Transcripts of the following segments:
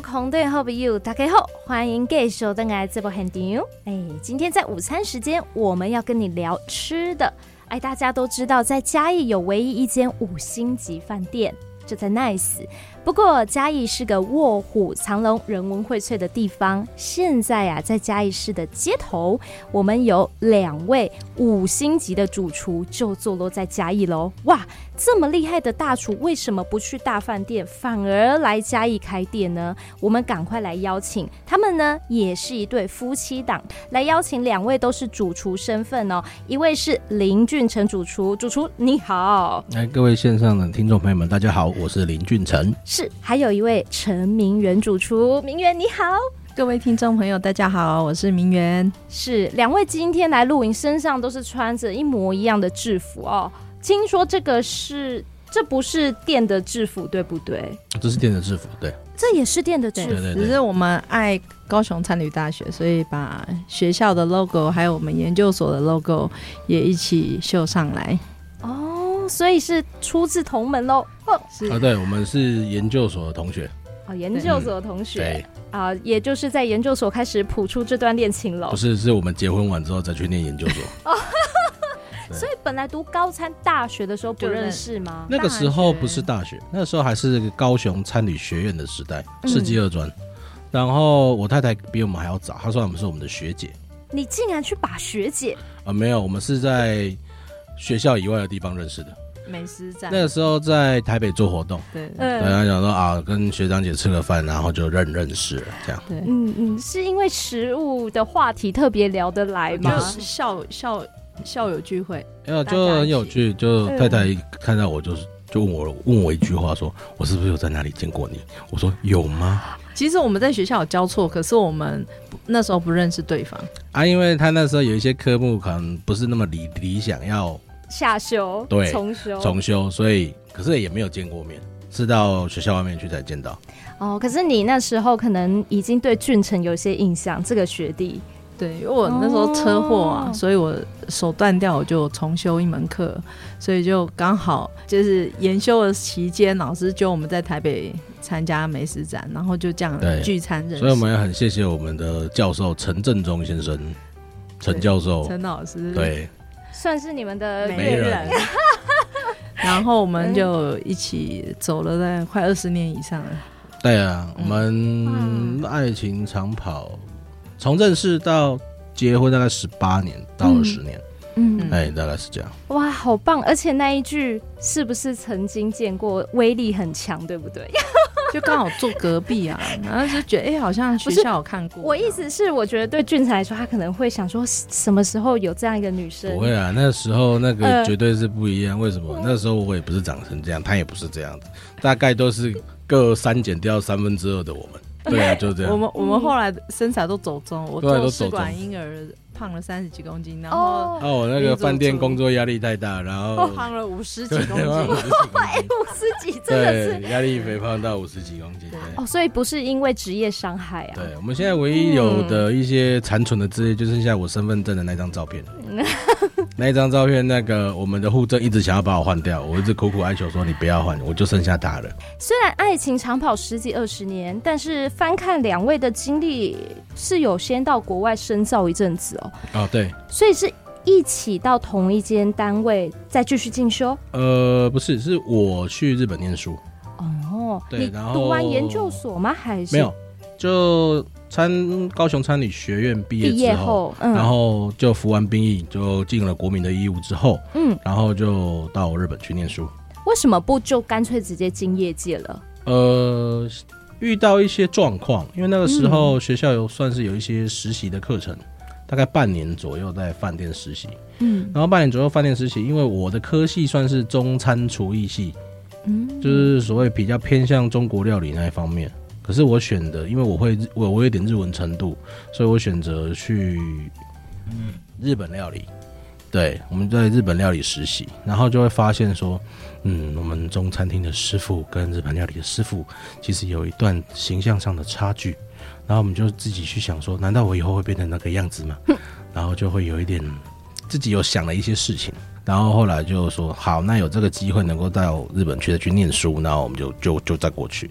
空对后比 you 大家好，欢迎继续登来这部很牛。哎，今天在午餐时间，我们要跟你聊吃的。哎，大家都知道，在嘉义有唯一一间五星级饭店，就在 Nice。不过嘉义是个卧虎藏龙、人文荟萃的地方。现在啊，在嘉义市的街头，我们有两位五星级的主厨就坐落在嘉义喽。哇，这么厉害的大厨，为什么不去大饭店，反而来嘉义开店呢？我们赶快来邀请他们呢，也是一对夫妻档。来邀请两位都是主厨身份哦，一位是林俊成主厨，主厨你好。来，各位线上的听众朋友们，大家好，我是林俊成。还有一位陈明媛主厨，明媛你好，各位听众朋友，大家好，我是明媛。是，两位今天来录影，身上都是穿着一模一样的制服哦。听说这个是，这不是店的制服，对不对？这是店的制服，对。这也是店的制服，对对对，只是我们爱高雄参旅大学，所以把学校的 logo 还有我们研究所的 logo 也一起绣上来。哦，所以是出自同门喽。是啊，对，我们是研究所的同学。哦，研究所的同学。对啊，也就是在研究所开始谱出这段恋情了。不是，是我们结婚完之后再去念研究所。哦，所以本来读高参大学的时候不认识吗？那个时候不是大学，那个时候还是高雄参旅学院的时代，世纪二专。嗯、然后我太太比我们还要早，她说我们是我们的学姐。你竟然去把学姐？啊，没有，我们是在学校以外的地方认识的。美食展那个时候在台北做活动，对，然后讲说啊，跟学长姐吃个饭，然后就认认识了，这样。对，嗯嗯，是因为食物的话题特别聊得来吗？就是校校校友聚会，没有就很有趣。就太太看到我，就是就问我问我一句话，说我是不是有在哪里见过你？我说有吗？其实我们在学校有交错，可是我们那时候不认识对方啊，因为他那时候有一些科目可能不是那么理理想要。下修，对，重修，重修，所以可是也没有见过面，是到学校外面去才见到。哦，可是你那时候可能已经对俊成有些印象，这个学弟，对，因为我那时候车祸啊，哦、所以我手断掉，我就重修一门课，所以就刚好就是研修的期间，老师就我们在台北参加美食展，然后就这样聚餐认识。所以我们也很谢谢我们的教授陈振中先生，陈教授，陈老师，对。算是你们的媒人，然后我们就一起走了在快二十年以上了。对啊，我们爱情长跑，从认识到结婚大概十八年到二十年，嗯，哎，大概是这样。哇，好棒！而且那一句是不是曾经见过？威力很强，对不对？就刚好坐隔壁啊，然后就觉得哎、欸，好像学校有看过。我意思是，我觉得对俊才来说，他可能会想说，什么时候有这样一个女生？不会啊，那时候那个绝对是不一样。呃、为什么？那时候我也不是长成这样，他也不是这样子，大概都是各删减掉三分之二的我们。对啊，就这样。我们我们后来身材都走中，我做试管婴儿。胖了三十几公斤，然后哦，我那个饭店工作压力太大，然后 胖了五十几公斤，哎，五十几真的是。压力肥胖到五十几公斤，哦，所以不是因为职业伤害啊。对，我们现在唯一有的一些残存的资料，就剩下我身份证的那张照片。那一张照片，那个我们的护证一直想要把我换掉，我一直苦苦哀求说你不要换，我就剩下他了。虽然爱情长跑十几二十年，但是翻看两位的经历，是有先到国外深造一阵子哦。哦，对，所以是一起到同一间单位再继续进修？呃，不是，是我去日本念书。哦，对，你读完研究所吗？还是没有？就参高雄餐旅学院毕业之后，后嗯、然后就服完兵役，就进了国民的义务之后，嗯，然后就到日本去念书。为什么不就干脆直接进业界了？呃，遇到一些状况，因为那个时候学校有算是有一些实习的课程。大概半年左右在饭店实习，嗯，然后半年左右饭店实习，因为我的科系算是中餐厨艺系，嗯，就是所谓比较偏向中国料理那一方面。可是我选的，因为我会我我有点日文程度，所以我选择去嗯日本料理。对，我们在日本料理实习，然后就会发现说，嗯，我们中餐厅的师傅跟日本料理的师傅其实有一段形象上的差距。然后我们就自己去想说，难道我以后会变成那个样子吗？然后就会有一点自己有想了一些事情。然后后来就说，好，那有这个机会能够到日本去再去念书，然后我们就就就再过去。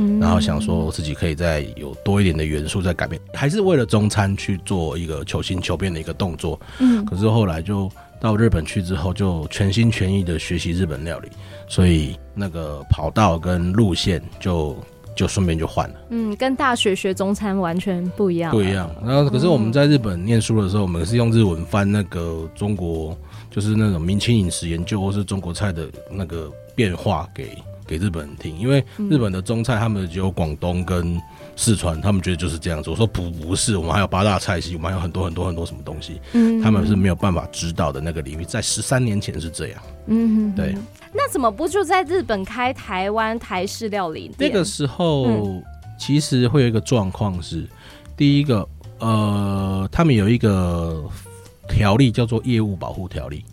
嗯、然后想说自己可以再有多一点的元素在改变，还是为了中餐去做一个求新求变的一个动作。嗯，可是后来就到日本去之后，就全心全意的学习日本料理，所以那个跑道跟路线就。就顺便就换了，嗯，跟大学学中餐完全不一样，不一样。然后可是我们在日本念书的时候，我们是用日文翻那个中国，就是那种明清饮食研究或是中国菜的那个变化给给日本人听，因为日本的中菜他们只有广东跟四川，他们觉得就是这样子。我说不不是，我们还有八大菜系，我们还有很多很多很多什么东西，嗯，他们是没有办法知道的那个领域，在十三年前是这样，嗯，对。那怎么不就在日本开台湾台式料理店？那个时候、嗯、其实会有一个状况是，第一个，呃，他们有一个条例叫做业务保护条例，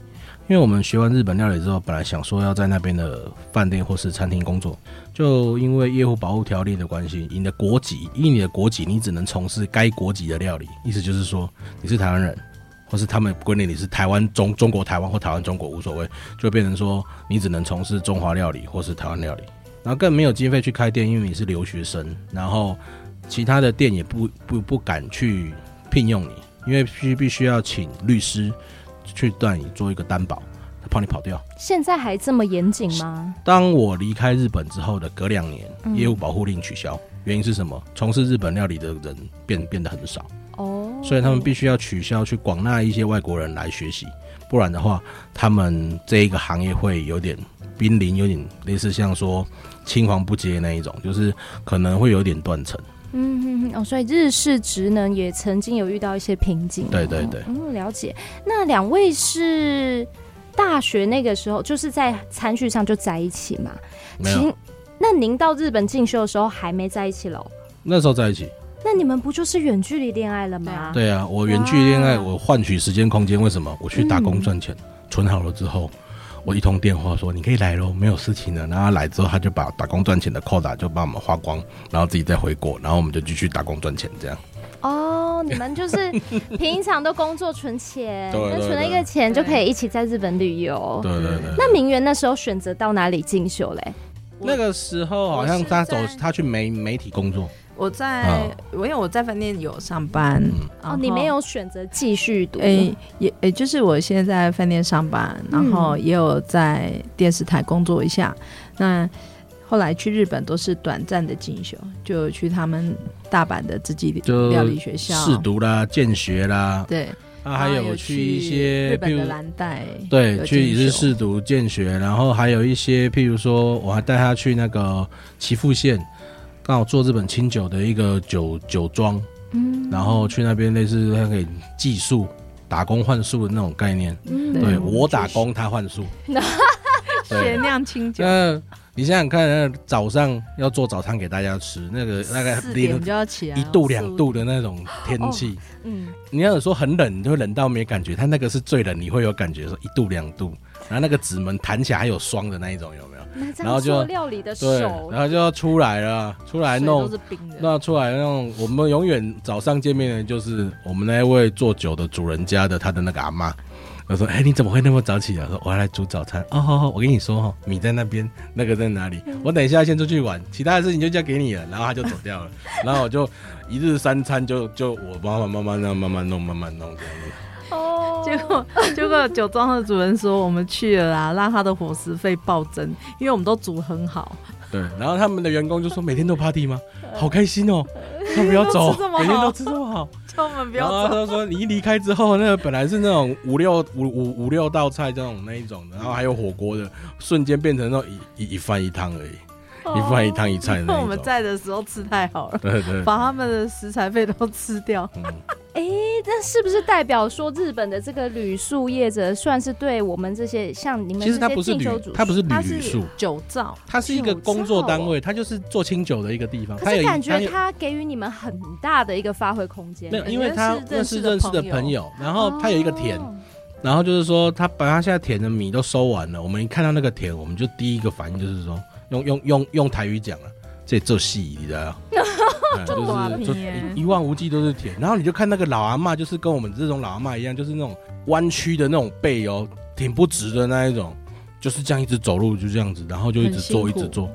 因为我们学完日本料理之后，本来想说要在那边的饭店或是餐厅工作，就因为业务保护条例的关系，你的国籍，以你的国籍，你只能从事该国籍的料理，意思就是说你是台湾人。或是他们规定你是台湾中中国台湾或台湾中国无所谓，就变成说你只能从事中华料理或是台湾料理，然后更没有经费去开店，因为你是留学生，然后其他的店也不不不敢去聘用你，因为必须必须要请律师去带你做一个担保，他怕你跑掉。现在还这么严谨吗？当我离开日本之后的隔两年，业务保护令取消，原因是什么？从事日本料理的人变变得很少。哦，所以他们必须要取消去广纳一些外国人来学习，不然的话，他们这一个行业会有点濒临，有点类似像说青黄不接那一种，就是可能会有点断层。嗯哼哼，哦，所以日式职能也曾经有遇到一些瓶颈。对对对，嗯，了解。那两位是大学那个时候就是在餐叙上就在一起嘛？没有。那您到日本进修的时候还没在一起喽？那时候在一起。那你们不就是远距离恋爱了吗？对啊，我远距离恋爱，我换取时间空间。为什么？我去打工赚钱，存、嗯、好了之后，我一通电话说你可以来喽，没有事情了。然后他来之后，他就把打工赚钱的扣打就帮我们花光，然后自己再回国，然后我们就继续打工赚钱这样。哦，你们就是 平常都工作存钱，那存了一个钱就可以一起在日本旅游。对对对。那明媛那时候选择到哪里进修嘞？那个时候好像他走，他去媒媒体工作。我在，我因为我在饭店有上班，哦，你没有选择继续读，诶，也诶，就是我现在在饭店上班，然后也有在电视台工作一下。那后来去日本都是短暂的进修，就去他们大阪的自己料理学校。试读啦、见学啦，对，啊，还有去一些日本的蓝带，对，去也是试读见学，然后还有一些，譬如说，我还带他去那个岐阜县。刚好做日本清酒的一个酒酒庄，嗯，然后去那边类似他可以寄宿、打工换宿的那种概念，嗯，对我打工他换宿，学酿清酒。嗯，你想想看，那早上要做早餐给大家吃，那个大概零就要起来一度两度的那种天气，嗯，你要说很冷，你就会冷到没感觉，他那个是最冷，你会有感觉说一度两度，然后那个纸门弹起来还有霜的那一种，有没有？然后就料理的手，然后就要出来了，出来弄，那出来弄。我们永远早上见面的就是我们那位做酒的主人家的他的那个阿妈。我说：“哎，你怎么会那么早起来？”说：“我要来煮早餐。”哦，好好，我跟你说哈，米在那边，那个在哪里？我等一下先出去玩，其他的事情就交给你了。然后他就走掉了，然后我就一日三餐就就我妈妈慢慢那样慢慢弄，慢慢弄这样子。结果，结果酒庄的主人说：“我们去了啦，让他的伙食费暴增，因为我们都煮很好。”对，然后他们的员工就说：“每天都 party 吗？好开心哦！他不要走，每天都吃这么好，叫我们不要走。”然后他说：“你一离开之后，那个本来是那种五六五五五六道菜这种那一种的，然后还有火锅的，瞬间变成那种一一一饭一汤而已。”一饭一汤一菜，那 我们在的时候吃太好了，对对，把他们的食材费都吃掉。哎、嗯欸，那是不是代表说日本的这个旅宿业者算是对我们这些像你们这些进修组，他不是旅宿酒造，他是一个工作单位，他就是做清酒的一个地方。可是感觉他给予你们很大的一个发挥空间。没有，因为他认识认识的朋友，然后他有一个田，哦、然后就是说他把他现在田的米都收完了，我们一看到那个田，我们就第一个反应就是说。用用用用台语讲啊，这做戏你知道就是就一望无际都是田，然后你就看那个老阿嬷，就是跟我们这种老阿嬷一样，就是那种弯曲的那种背哦，挺不直的那一种，就是这样一直走路就这样子，然后就一直做一直做，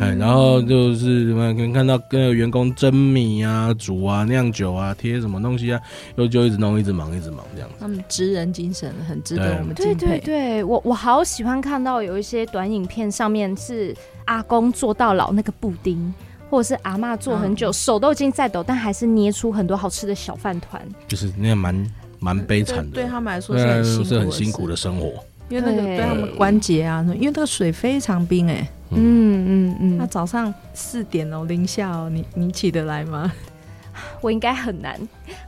哎，然后就是什么，可能看到跟员工蒸米啊、煮啊、酿酒啊、贴什么东西啊，又就一直弄、一直忙、一直忙这样子。他们职人精神很值得我们敬佩。对对对，我我好喜欢看到有一些短影片，上面是阿公做到老那个布丁，或者是阿嬷做很久，嗯、手都已经在抖，但还是捏出很多好吃的小饭团。就是那样蛮蛮悲惨的，对他们来说是很辛苦，是很辛苦的生活。因为那个对他们关节啊，因为那个水非常冰哎、欸，嗯嗯嗯，那早上四点哦，零下哦，你你起得来吗？我应该很难，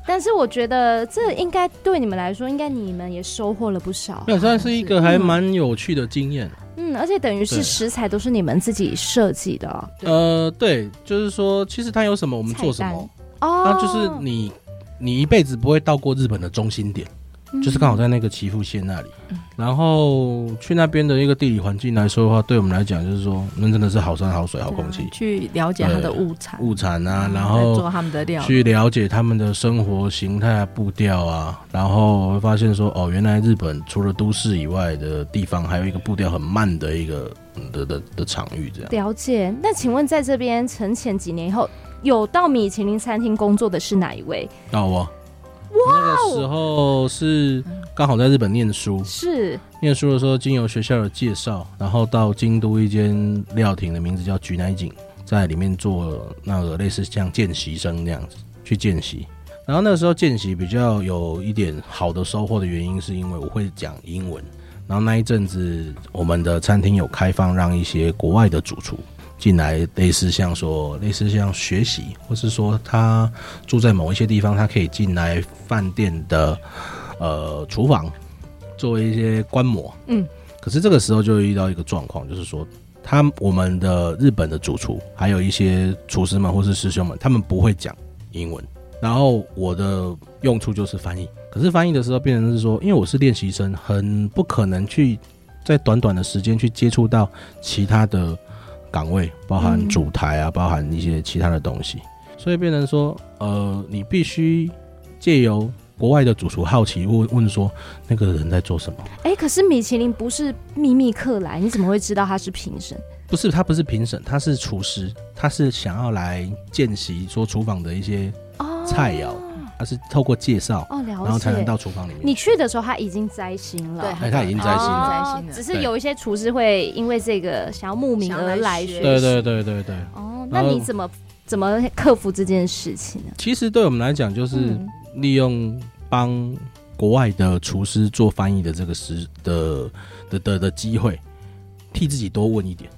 但是我觉得这应该对你们来说，应该你们也收获了不少。那算是一个还蛮有趣的经验。嗯，而且等于是食材都是你们自己设计的、哦。呃，对，就是说，其实它有什么我们做什么哦，那就是你你一辈子不会到过日本的中心点。就是刚好在那个岐阜县那里，然后去那边的一个地理环境来说的话，对我们来讲就是说，那真的是好山好水好空气。去了解它的物产，物产啊，然后做他们的料，去了解他们的生活形态啊、步调啊，然后会发现说，哦，原来日本除了都市以外的地方，还有一个步调很慢的一个的的的场域。这样了解。那请问，在这边沉潜几年以后，有到米其林餐厅工作的是哪一位？啊，我。那个时候是刚好在日本念书，是念书的时候经由学校的介绍，然后到京都一间料亭的名字叫菊乃井，在里面做那个类似像见习生那样子去见习。然后那个时候见习比较有一点好的收获的原因，是因为我会讲英文。然后那一阵子我们的餐厅有开放让一些国外的主厨。进来，类似像说，类似像学习，或是说他住在某一些地方，他可以进来饭店的呃厨房，作为一些观摩。嗯，可是这个时候就会遇到一个状况，就是说，他我们的日本的主厨，还有一些厨师们或是师兄们，他们不会讲英文，然后我的用处就是翻译。可是翻译的时候，变成是说，因为我是练习生，很不可能去在短短的时间去接触到其他的。岗位包含主台啊，包含一些其他的东西，所以变成说，呃，你必须借由国外的主厨好奇问问说，那个人在做什么？哎、欸，可是米其林不是秘密客来，你怎么会知道他是评审？不是，他不是评审，他是厨师，他是想要来见习说厨房的一些菜肴。哦他是透过介绍哦，然后才能到厨房里面。你去的时候他已经摘星了，对，他已经摘星了，摘星了。只是有一些厨师会因为这个想要慕名而来学习。对对对对对。哦，那你怎么怎么克服这件事情呢？其实对我们来讲，就是利用帮国外的厨师做翻译的这个时的的的的机会，替自己多问一点。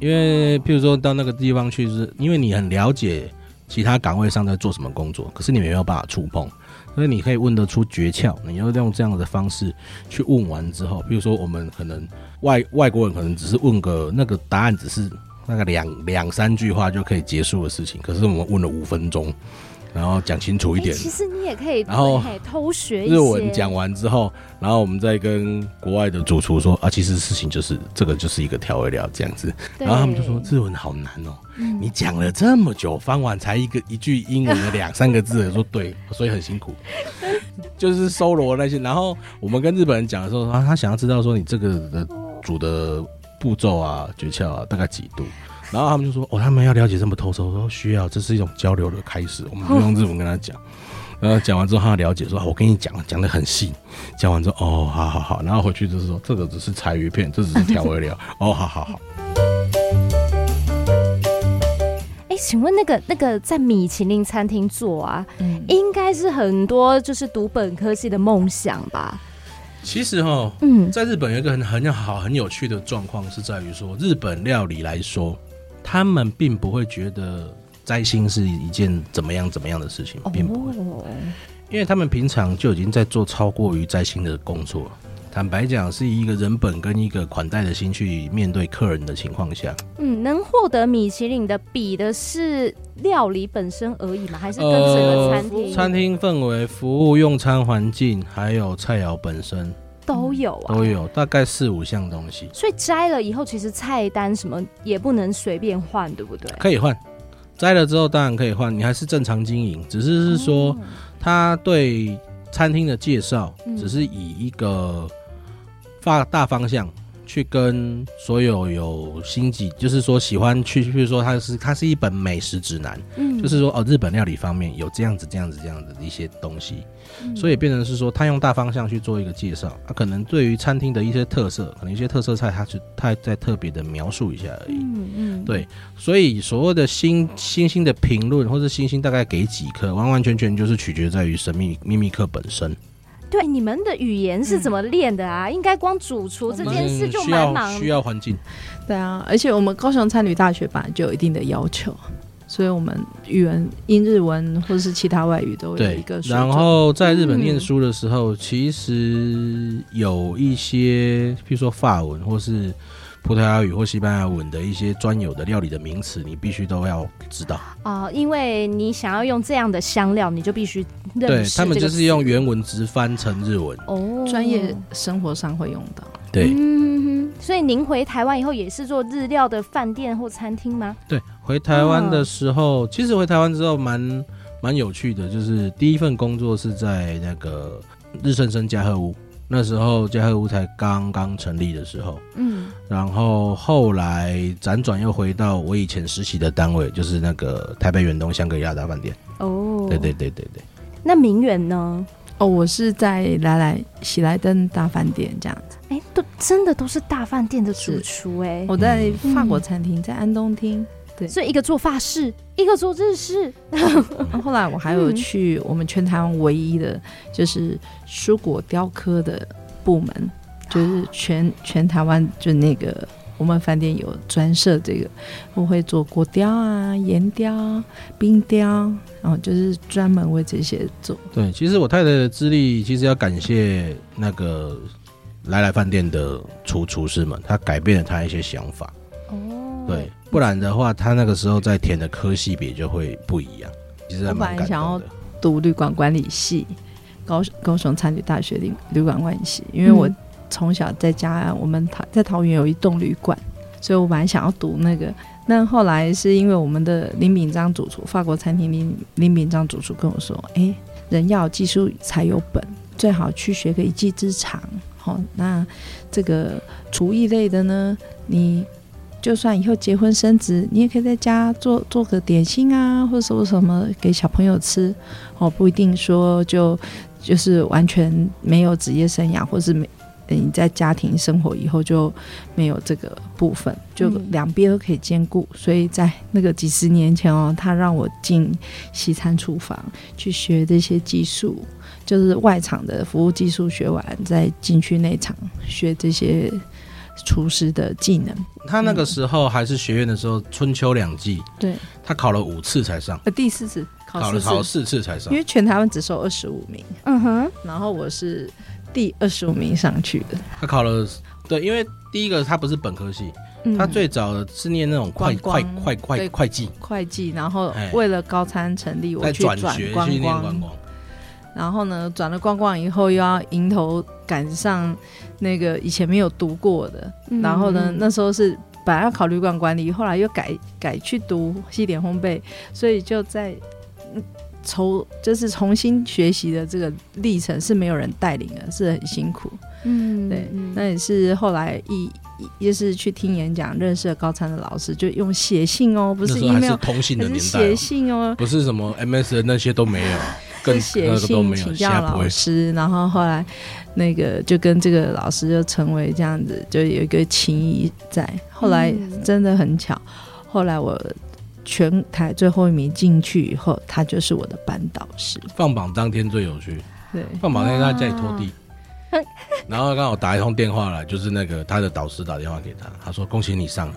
因为譬如说到那个地方去，是因为你很了解。其他岗位上在做什么工作？可是你没有办法触碰，所以你可以问得出诀窍。你要用这样的方式去问完之后，比如说我们可能外外国人可能只是问个那个答案，只是那个两两三句话就可以结束的事情，可是我们问了五分钟。然后讲清楚一点。其实你也可以，然后偷学日文讲完之后，然后我们再跟国外的主厨说啊，其实事情就是这个就是一个调味料这样子。然后他们就说日文好难哦，你讲了这么久，翻完才一个一句英文的两三个字，说对，所以很辛苦，就是搜罗那些。然后我们跟日本人讲的时候，啊，他想要知道说你这个的煮的步骤啊、诀窍啊，大概几度。然后他们就说：“哦，他们要了解这么透彻，我说需要，这是一种交流的开始。我们就用日文跟他讲，然后讲完之后，他了解说：‘我跟你讲，讲的很细。’讲完之后，哦，好好好。然后回去就是说，这个只是柴鱼片，这只是调味料。哦，好好好。哎，请问那个那个在米其林餐厅做啊，嗯、应该是很多就是读本科系的梦想吧？其实哈，嗯，在日本有一个很很好很有趣的状况是在于说，日本料理来说。他们并不会觉得摘星是一件怎么样怎么样的事情，并不会，因为他们平常就已经在做超过于摘星的工作。坦白讲，是一个人本跟一个款待的心去面对客人的情况下，嗯，能获得米其林的比的是料理本身而已嘛？还是跟整个餐厅、呃、餐厅氛围、服务、用餐环境，还有菜肴本身？都有啊，都有，大概四五项东西。所以摘了以后，其实菜单什么也不能随便换，对不对？可以换，摘了之后当然可以换，你还是正常经营，只是是说他对餐厅的介绍，只是以一个发大方向去跟所有有星级，就是说喜欢去，比如说它是它是一本美食指南，嗯，就是说哦，日本料理方面有这样子这样子这样子的一些东西，嗯、所以变成是说他用大方向去做一个介绍，他、啊、可能对于餐厅的一些特色，可能一些特色菜，他是他再特别的描述一下而已，嗯嗯，对，所以所谓的星星星的评论或者星星大概给几颗，完完全全就是取决在于神秘秘密课本身。对，你们的语言是怎么练的啊？嗯、应该光主厨这件事就蛮忙，需要环境。对啊，而且我们高雄餐旅大学本来就有一定的要求，所以我们语文英日文或者是其他外语都有一个。然后在日本念书的时候，嗯、其实有一些，譬如说法文或是。葡萄牙语或西班牙文的一些专有的料理的名词，你必须都要知道啊、呃，因为你想要用这样的香料，你就必须对他们就是用原文直翻成日文哦，专业生活上会用到。对，嗯，所以您回台湾以后也是做日料的饭店或餐厅吗？对，回台湾的时候，哦、其实回台湾之后蛮蛮有趣的，就是第一份工作是在那个日升生加贺屋。那时候嘉禾屋才刚刚成立的时候，嗯，然后后来辗转又回到我以前实习的单位，就是那个台北远东香格里拉大饭店。哦，对对对对对。那明远呢？哦，我是在来来喜来登大饭店这样子。哎，都真的都是大饭店的主厨哎。我在法国餐厅，在安东厅。对所以一个做法式，一个做日式。后来我还有去我们全台湾唯一的，就是蔬果雕刻的部门，就是全 全台湾就那个我们饭店有专设这个，我会做果雕啊、岩雕、冰雕，然后就是专门为这些做。对，其实我太太的资历，其实要感谢那个来来饭店的厨厨师们，他改变了他一些想法。哦，对。不然的话，他那个时候在填的科系别就会不一样。其实。我本来想要读旅馆管理系，高高雄餐旅大学旅旅馆管理系，因为我从小在家，我们桃在桃园有一栋旅馆，所以我本来想要读那个。那后来是因为我们的林炳章主厨，法国餐厅林林炳章主厨跟我说：“哎、欸，人要有技术才有本，最好去学个一技之长。好，那这个厨艺类的呢，你。”就算以后结婚生子，你也可以在家做做个点心啊，或者说什么给小朋友吃哦，不一定说就就是完全没有职业生涯，或是没你在家庭生活以后就没有这个部分，就两边都可以兼顾。所以在那个几十年前哦，他让我进西餐厨房去学这些技术，就是外场的服务技术学完，再进去内场学这些。厨师的技能，他那个时候还是学院的时候，春秋两季，对，他考了五次才上，呃，第四次考了考四次才上，因为全台湾只收二十五名，嗯哼，然后我是第二十五名上去的。他考了，对，因为第一个他不是本科系，他最早是念那种会会会会会计。会计，然后为了高参成立，我去转学去念观光。然后呢，转了逛逛以后，又要迎头赶上那个以前没有读过的。嗯、然后呢，那时候是本来要考旅馆管理，后来又改改去读西点烘焙，所以就在重就是重新学习的这个历程是没有人带领的，是很辛苦。嗯，对，那也是后来一也是去听演讲，认识了高参的老师，就用写信哦，不是 email，还是通信的年代，写信哦，不是什么 MS 那些都没有。就写信请教老师，然后后来那个就跟这个老师就成为这样子，就有一个情谊在。后来真的很巧，后来我全台最后一名进去以后，他就是我的班导师。放榜当天最有趣，对，放榜那天他在家里拖地，然后刚好打一通电话来，就是那个他的导师打电话给他，他说恭喜你上了。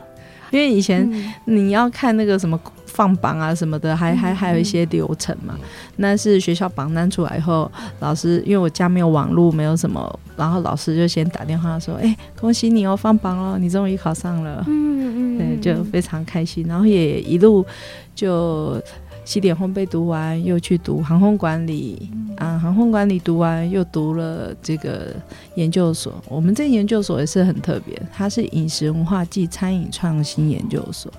因为以前你要看那个什么放榜啊什么的，还还还有一些流程嘛。那是学校榜单出来以后，老师因为我家没有网络，没有什么，然后老师就先打电话说：“哎，恭喜你哦，放榜了，你终于考上了。”嗯嗯，对，就非常开心。然后也一路就。西点烘焙读完，又去读航空管理，啊，航空管理读完又读了这个研究所。我们这研究所也是很特别，它是饮食文化暨餐饮创新研究所。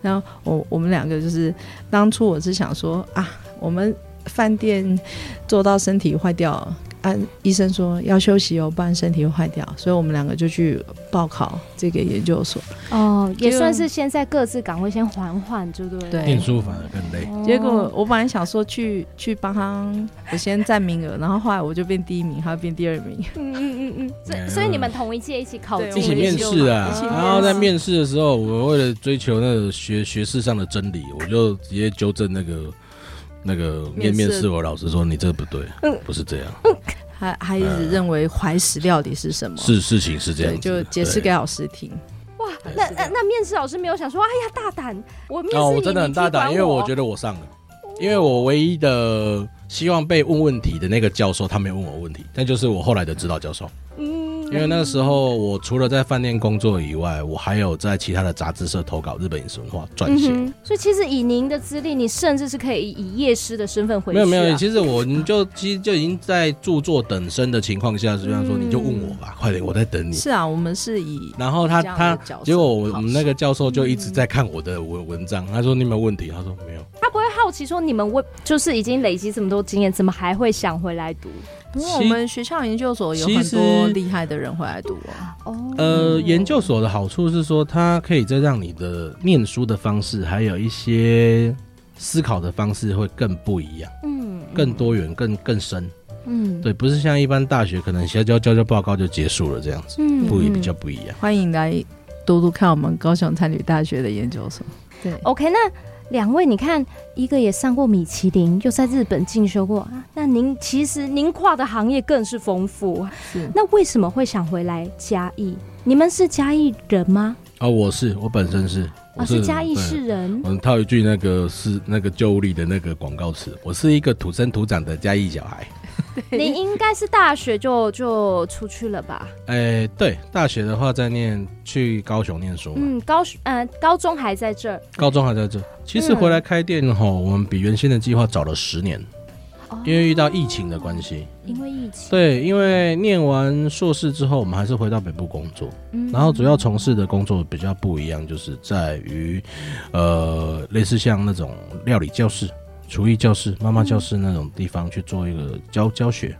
然后我我们两个就是当初我是想说啊，我们饭店做到身体坏掉，啊，医生说要休息哦，不然身体会坏掉，所以我们两个就去报考这个研究所。哦，也算是先在各自岗位先缓缓，对不对？对，念书反而更累。结果我本来想说去去帮他，我先占名额，然后后来我就变第一名，他变第二名。嗯嗯嗯嗯，所以所以你们同一届一起考，一起面试啊。然后在面试的时候，我为了追求那个学学识上的真理，我就直接纠正那个。那个面面试我老师说，你这不对，嗯，不是这样，还还一直认为怀石料理是什么？是事情是这样，就解释给老师听。哇，那那那面试老师没有想说，哎呀，大胆，我面试哦，我真的很大胆，因为我觉得我上了，因为我唯一的希望被问问题的那个教授，他没有问我问题，但就是我后来的指导教授。因为那个时候，我除了在饭店工作以外，我还有在其他的杂志社投稿日本饮食文化撰写。所以其实以您的资历，你甚至是可以以夜师的身份回去。没有没有，其实我你就其实就已经在著作等身的情况下，实际上说你就问我吧，快点，我在等你。是啊，我们是以。然后他他结果我们那个教授就一直在看我的文文章，他说你有没有问题？他说没有。他不会好奇说你们为就是已经累积这么多经验，怎么还会想回来读？因为我们学校研究所有很多厉害的人回来读哦。呃，研究所的好处是说，它可以再让你的念书的方式，还有一些思考的方式会更不一样，嗯，更多元、更更深，嗯，对，不是像一般大学可能先交交交报告就结束了这样子，嗯，不一比较不一样。欢迎来读读看我们高雄餐旅大学的研究所。对，OK，那。两位，你看，一个也上过米其林，又在日本进修过，那您其实您跨的行业更是丰富。是，那为什么会想回来嘉义？你们是嘉义人吗？啊，我是，我本身是，我是嘉义市人。我们套一句那个是那个旧物里的那个广告词，我是一个土生土长的嘉义小孩。你应该是大学就就出去了吧？哎、欸，对，大学的话在念去高雄念书。嗯，高呃高中还在这儿，高中还在这儿。其实回来开店吼，我们比原先的计划早了十年，嗯、因为遇到疫情的关系。因为疫情。对，因为念完硕士之后，我们还是回到北部工作。嗯，然后主要从事的工作比较不一样，就是在于呃类似像那种料理教室。厨艺教室、妈妈教室那种地方去做一个教教学，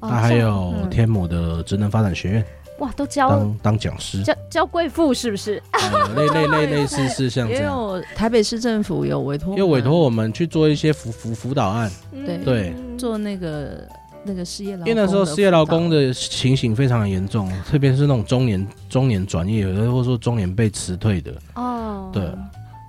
他、哦、还有天母的职能发展学院，哇，都教当当讲师，教教贵妇是不是？呃、类类类类似是像这样。也有台北市政府有委托，又委托我们去做一些辅辅辅导案，对对，做那个那个失业劳工。因为那时候失业劳工的情形非常的严重，特别是那种中年中年转业，或者说中年被辞退的。哦，对。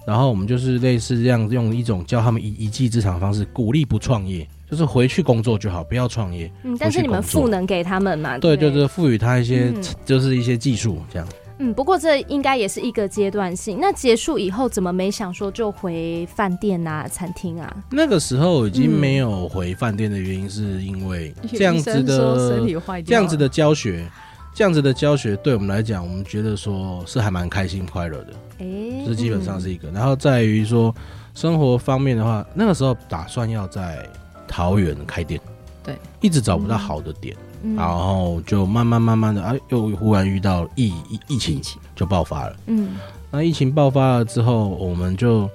然后我们就是类似这样，用一种教他们一一技之长的方式，鼓励不创业，就是回去工作就好，不要创业。嗯，但是你们赋能给他们嘛？对，对就是赋予他一些，嗯、就是一些技术这样。嗯，不过这应该也是一个阶段性。那结束以后，怎么没想说就回饭店啊、餐厅啊？那个时候已经没有回饭店的原因，是因为这样子的身体坏掉，这样子的教学。这样子的教学对我们来讲，我们觉得说是还蛮开心快乐的，这基本上是一个。嗯、然后在于说生活方面的话，那个时候打算要在桃园开店，对，一直找不到好的点，嗯、然后就慢慢慢慢的啊，又忽然遇到疫疫疫情，就爆发了，嗯，那疫情爆发了之后，我们就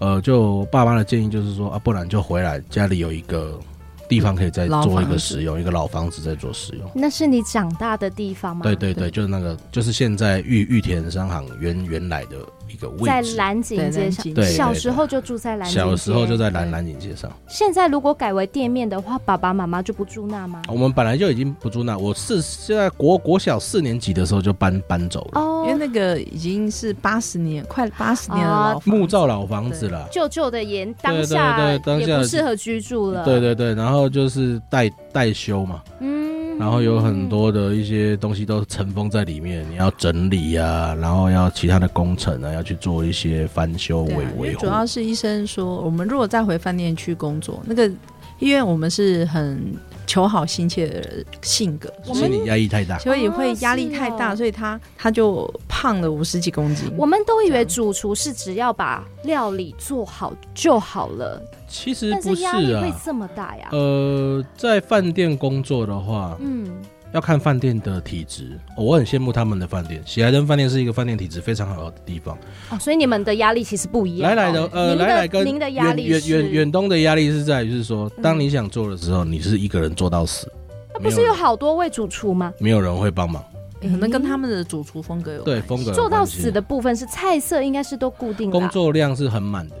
呃，就爸妈的建议就是说啊，不然就回来家里有一个。地方可以再做一个使用，一个老房子在做使用。那是你长大的地方吗？对对对，就是那个，就是现在玉玉田商行原原来的一个位置，在蓝景街上。对，小时候就住在蓝景街。小时候就在蓝蓝景街上。现在如果改为店面的话，爸爸妈妈就不住那吗？我们本来就已经不住那，我是现在国国小四年级的时候就搬搬走了。哦，因为那个已经是八十年，快八十年的老木造老房子了，旧旧的也当下也不适合居住了。对对对，然后就是待待修嘛。嗯。然后有很多的一些东西都尘封在里面，你要整理呀、啊，然后要其他的工程啊，要去做一些翻修维维护。主要是医生说，我们如果再回饭店去工作，那个因为我们是很求好心切的性格，心理压力太大，所以会压力太大，所以他他就胖了五十几公斤。我们都以为主厨是只要把料理做好就好了。其实不是啊，会这么大呀？呃，在饭店工作的话，嗯，要看饭店的体质。哦，我很羡慕他们的饭店，喜来登饭店是一个饭店体质非常好的地方。哦，所以你们的压力其实不一样。来来的，呃，来来跟您的压力远远远远东的压力是在于，是说，当你想做的时候，你是一个人做到死。那不是有好多位主厨吗？没有人会帮忙，可能跟他们的主厨风格有对风格做到死的部分是菜色应该是都固定的，工作量是很满的。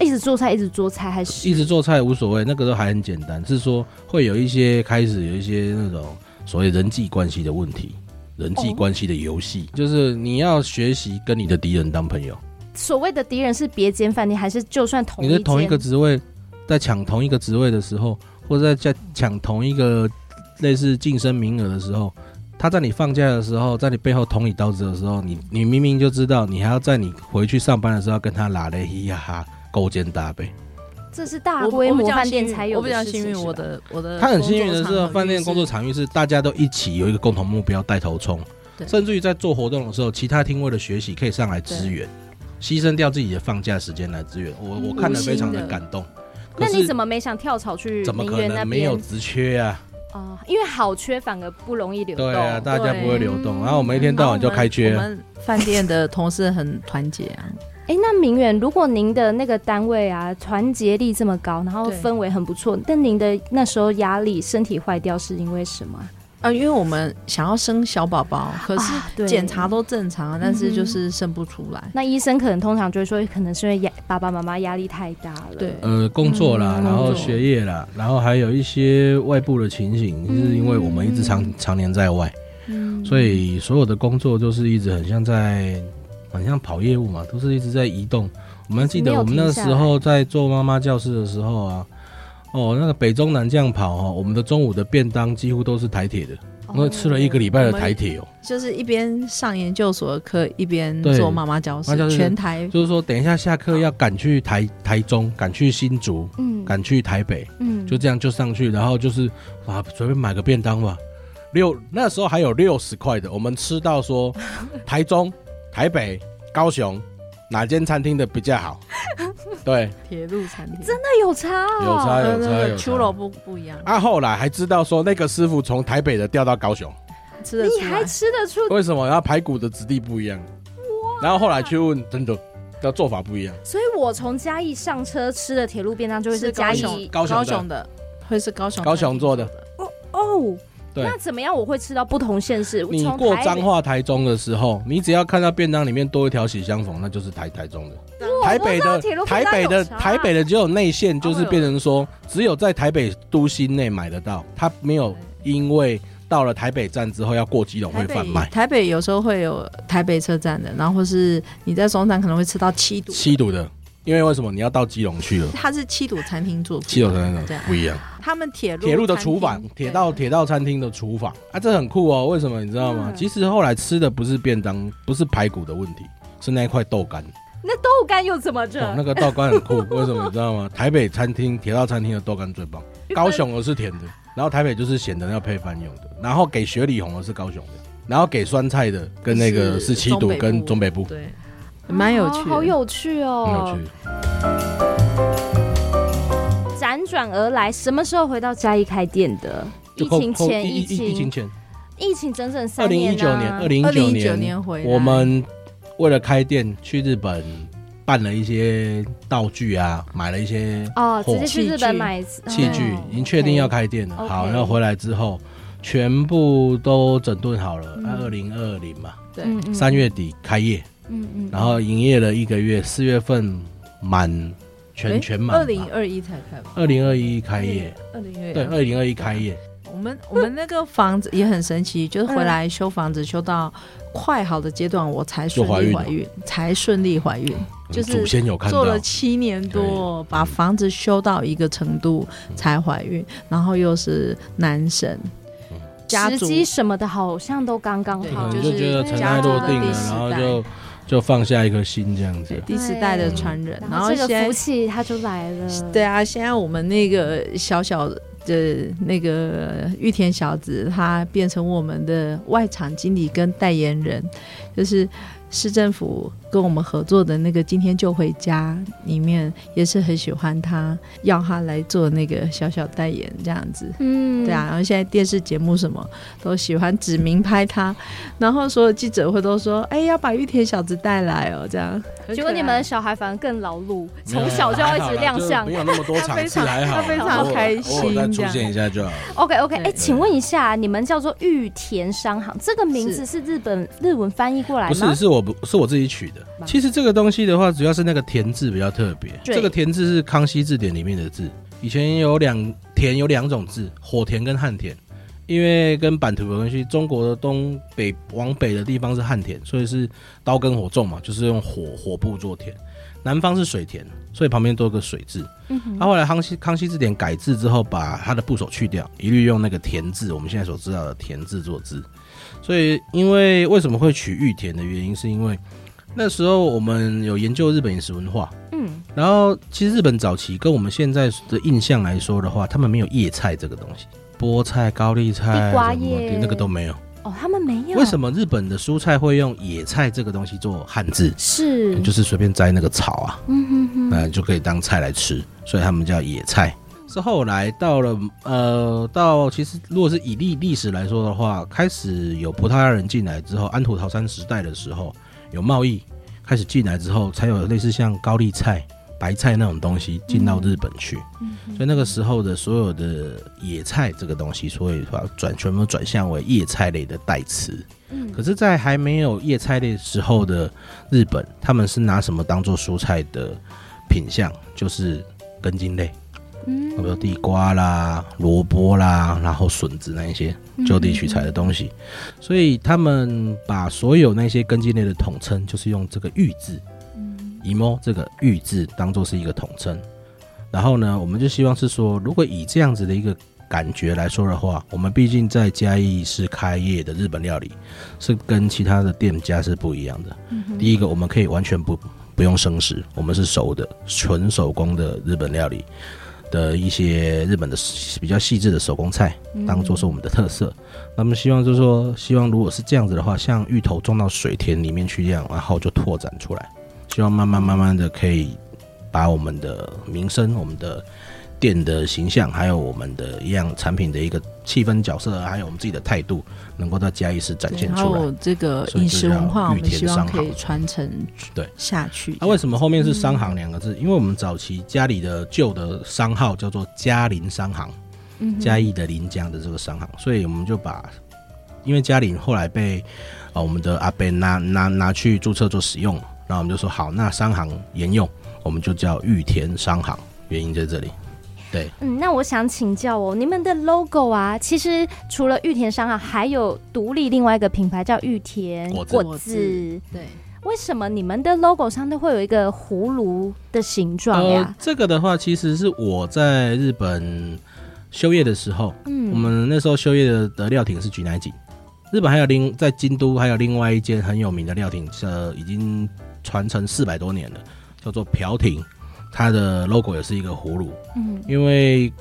一直做菜，一直做菜，还是一直做菜无所谓，那个都还很简单。是说会有一些开始有一些那种所谓人际关系的问题，人际关系的游戏，哦、就是你要学习跟你的敌人当朋友。所谓的敌人是别间饭店，还是就算同一你的同一个职位，在抢同一个职位的时候，或者在在抢同一个类似晋升名额的时候，他在你放假的时候，在你背后捅你刀子的时候，你你明明就知道，你还要在你回去上班的时候跟他拉嘞嘻哈哈。勾肩搭背，这是大规模饭店才有的。我比较幸运，我的我的他很幸运的是，饭店工作场域是大家都一起有一个共同目标带头冲，甚至于在做活动的时候，其他厅为了学习可以上来支援，牺牲掉自己的放假时间来支援。我我看了非常的感动。那你怎么没想跳槽去？怎么可能没有职缺啊？哦，因为好缺反而不容易流动。对啊，大家不会流动，然后我们一天到晚就开缺。我们饭店的同事很团结啊。哎，那明远，如果您的那个单位啊，团结力这么高，然后氛围很不错，但您的那时候压力、身体坏掉是因为什么？啊，因为我们想要生小宝宝，可是检查都正常，啊、但是就是生不出来。嗯、那医生可能通常就会说，可能是因为压爸爸妈妈压力太大了。对，呃，工作啦，嗯、然后学业啦，然后还有一些外部的情形，嗯、是因为我们一直常常年在外，嗯，所以所有的工作就是一直很像在。很像跑业务嘛，都是一直在移动。我们记得我们那时候在做妈妈教室的时候啊，哦，那个北中南这样跑哦，我们的中午的便当几乎都是台铁的，因为吃了一个礼拜的台铁哦。就是一边上研究所的课，一边做妈妈教室，全台。就是说，等一下下课要赶去台台中，赶去新竹，嗯，赶去台北，嗯，就这样就上去，然后就是啊，随便买个便当吧。六那时候还有六十块的，我们吃到说 台中。台北、高雄哪间餐厅的比较好？对，铁路餐厅真的有差哦，有差有差有差。出炉不不一样。啊，后来还知道说那个师傅从台北的调到高雄，吃得出，你还吃得出？为什么？然后排骨的质地不一样。哇！然后后来去问，真的的做法不一样。所以我从嘉义上车吃的铁路便当就会是嘉义高雄的，会是高雄高雄做的。哦哦。对那怎么样？我会吃到不同县市。你过彰化台中的时候，你只要看到便当里面多一条喜相逢，那就是台台中的。哇台北的台北的台北的只有内线，就是变成说只有在台北都心内买得到，它没有因为到了台北站之后要过基隆会贩卖。台北有时候会有台北车站的，然后或是你在松山可能会吃到七堵七堵的。因为为什么你要到基隆去了？它是七堵餐厅做，七堵餐厅不一样。他们铁路铁路的厨房，铁道铁道餐厅的厨房啊，这很酷哦。为什么你知道吗？其实后来吃的不是便当，不是排骨的问题，是那一块豆干。那豆干又怎么着？那个豆干很酷，为什么你知道吗？台北餐厅铁道餐厅的豆干最棒，高雄的是甜的，然后台北就是咸的，要配饭用的。然后给雪里红的是高雄的，然后给酸菜的跟那个是七堵跟中北部。对。蛮有趣，好有趣哦！辗转而来，什么时候回到嘉义开店的？疫情前，疫情疫情前，疫情整整三年。二零一九年，二零一九年回。我们为了开店去日本办了一些道具啊，买了一些哦，直接去日本买器具，已经确定要开店了。好，然后回来之后全部都整顿好了。二零二零嘛，对，三月底开业。嗯嗯，然后营业了一个月，四月份满全全满。二零二一才开吧？二零二一开业，二零二对，二零二一开业。我们我们那个房子 也很神奇，就是回来修房子修到快好的阶段，我才顺利怀孕，才顺利怀孕。就是祖先有看到，做了七年多，把房子修到一个程度才怀孕，然后又是男神，时机什么的好像都刚刚好，就觉得尘埃落定了，然后就。就放下一颗心这样子，第四代的传人，然后这个福气他就来了。对啊，现在我们那个小小的那个玉田小子，他变成我们的外场经理跟代言人，就是市政府跟我们合作的那个《今天就回家》里面，也是很喜欢他，要他来做那个小小代言这样子。嗯，对啊。然后现在电视节目什么都喜欢指名拍他，然后所有记者会都说：“哎，要把玉田小子带来哦。”这样。结果你们的小孩反而更劳碌，从小就要一直亮相，没有那么多场次 还好，他非常开心。再出现一下就好。OK OK，哎，请问一下，你们叫做玉田商行，这个名字是日本日文翻译过来吗？不是，是我。不是我自己取的。其实这个东西的话，主要是那个“田”字比较特别。这个“田”字是康熙字典里面的字。以前有两田，有两种字，火田跟旱田。因为跟版图有关系，中国的东北往北的地方是旱田，所以是刀耕火种嘛，就是用火火部做田。南方是水田，所以旁边多个水字。嗯哼。他后来康熙康熙字典改字之后，把它的部首去掉，一律用那个“田”字，我们现在所知道的“田”字做字。所以，因为为什么会取玉田的原因，是因为那时候我们有研究日本饮食文化，嗯，然后其实日本早期跟我们现在的印象来说的话，他们没有叶菜这个东西，菠菜、高丽菜、地瓜叶那个都没有。哦，他们没有。为什么日本的蔬菜会用野菜这个东西做汉字？是，就是随便摘那个草啊，嗯哼哼，那就可以当菜来吃，所以他们叫野菜。是后来到了，呃，到其实如果是以历历史来说的话，开始有葡萄牙人进来之后，安土桃山时代的时候有贸易开始进来之后，才有类似像高丽菜、白菜那种东西进到日本去。所以那个时候的所有的野菜这个东西，所以把转全部转向为叶菜类的代词。嗯，可是，在还没有叶菜类时候的日本，他们是拿什么当做蔬菜的品相？就是根茎类。嗯，比如地瓜啦、萝卜啦，然后笋子那一些就地取材的东西，嗯、所以他们把所有那些根茎类的统称，就是用这个“玉”字，嗯，以摸这个“玉”字当做是一个统称。然后呢，我们就希望是说，如果以这样子的一个感觉来说的话，我们毕竟在嘉义是开业的日本料理，是跟其他的店家是不一样的。嗯、第一个，我们可以完全不不用生食，我们是熟的纯手工的日本料理。的一些日本的比较细致的手工菜，当做是我们的特色。嗯、那么希望就是说，希望如果是这样子的话，像芋头种到水田里面去一样，然后就拓展出来。希望慢慢慢慢的可以把我们的名声、我们的。店的形象，还有我们的一样产品的一个气氛角色，还有我们自己的态度，能够在嘉义市展现出来。然后这个饮食文化，我们希望可以传承对下去。那为什么后面是商行两个字？嗯、因为我们早期家里的旧的商号叫做嘉林商行，嘉义的临江的这个商行，所以我们就把，因为嘉林后来被啊我们的阿贝拿拿拿去注册做使用，然后我们就说好，那商行沿用，我们就叫玉田商行，原因在这里。对，嗯，那我想请教哦，你们的 logo 啊，其实除了玉田商行，还有独立另外一个品牌叫玉田果子。果子对，为什么你们的 logo 上都会有一个葫芦的形状呀？呃，这个的话，其实是我在日本修业的时候，嗯，我们那时候修业的的料亭是菊乃井，日本还有另在京都还有另外一间很有名的料亭，呃，已经传承四百多年了，叫做朴亭。它的 logo 也是一个葫芦，嗯，因为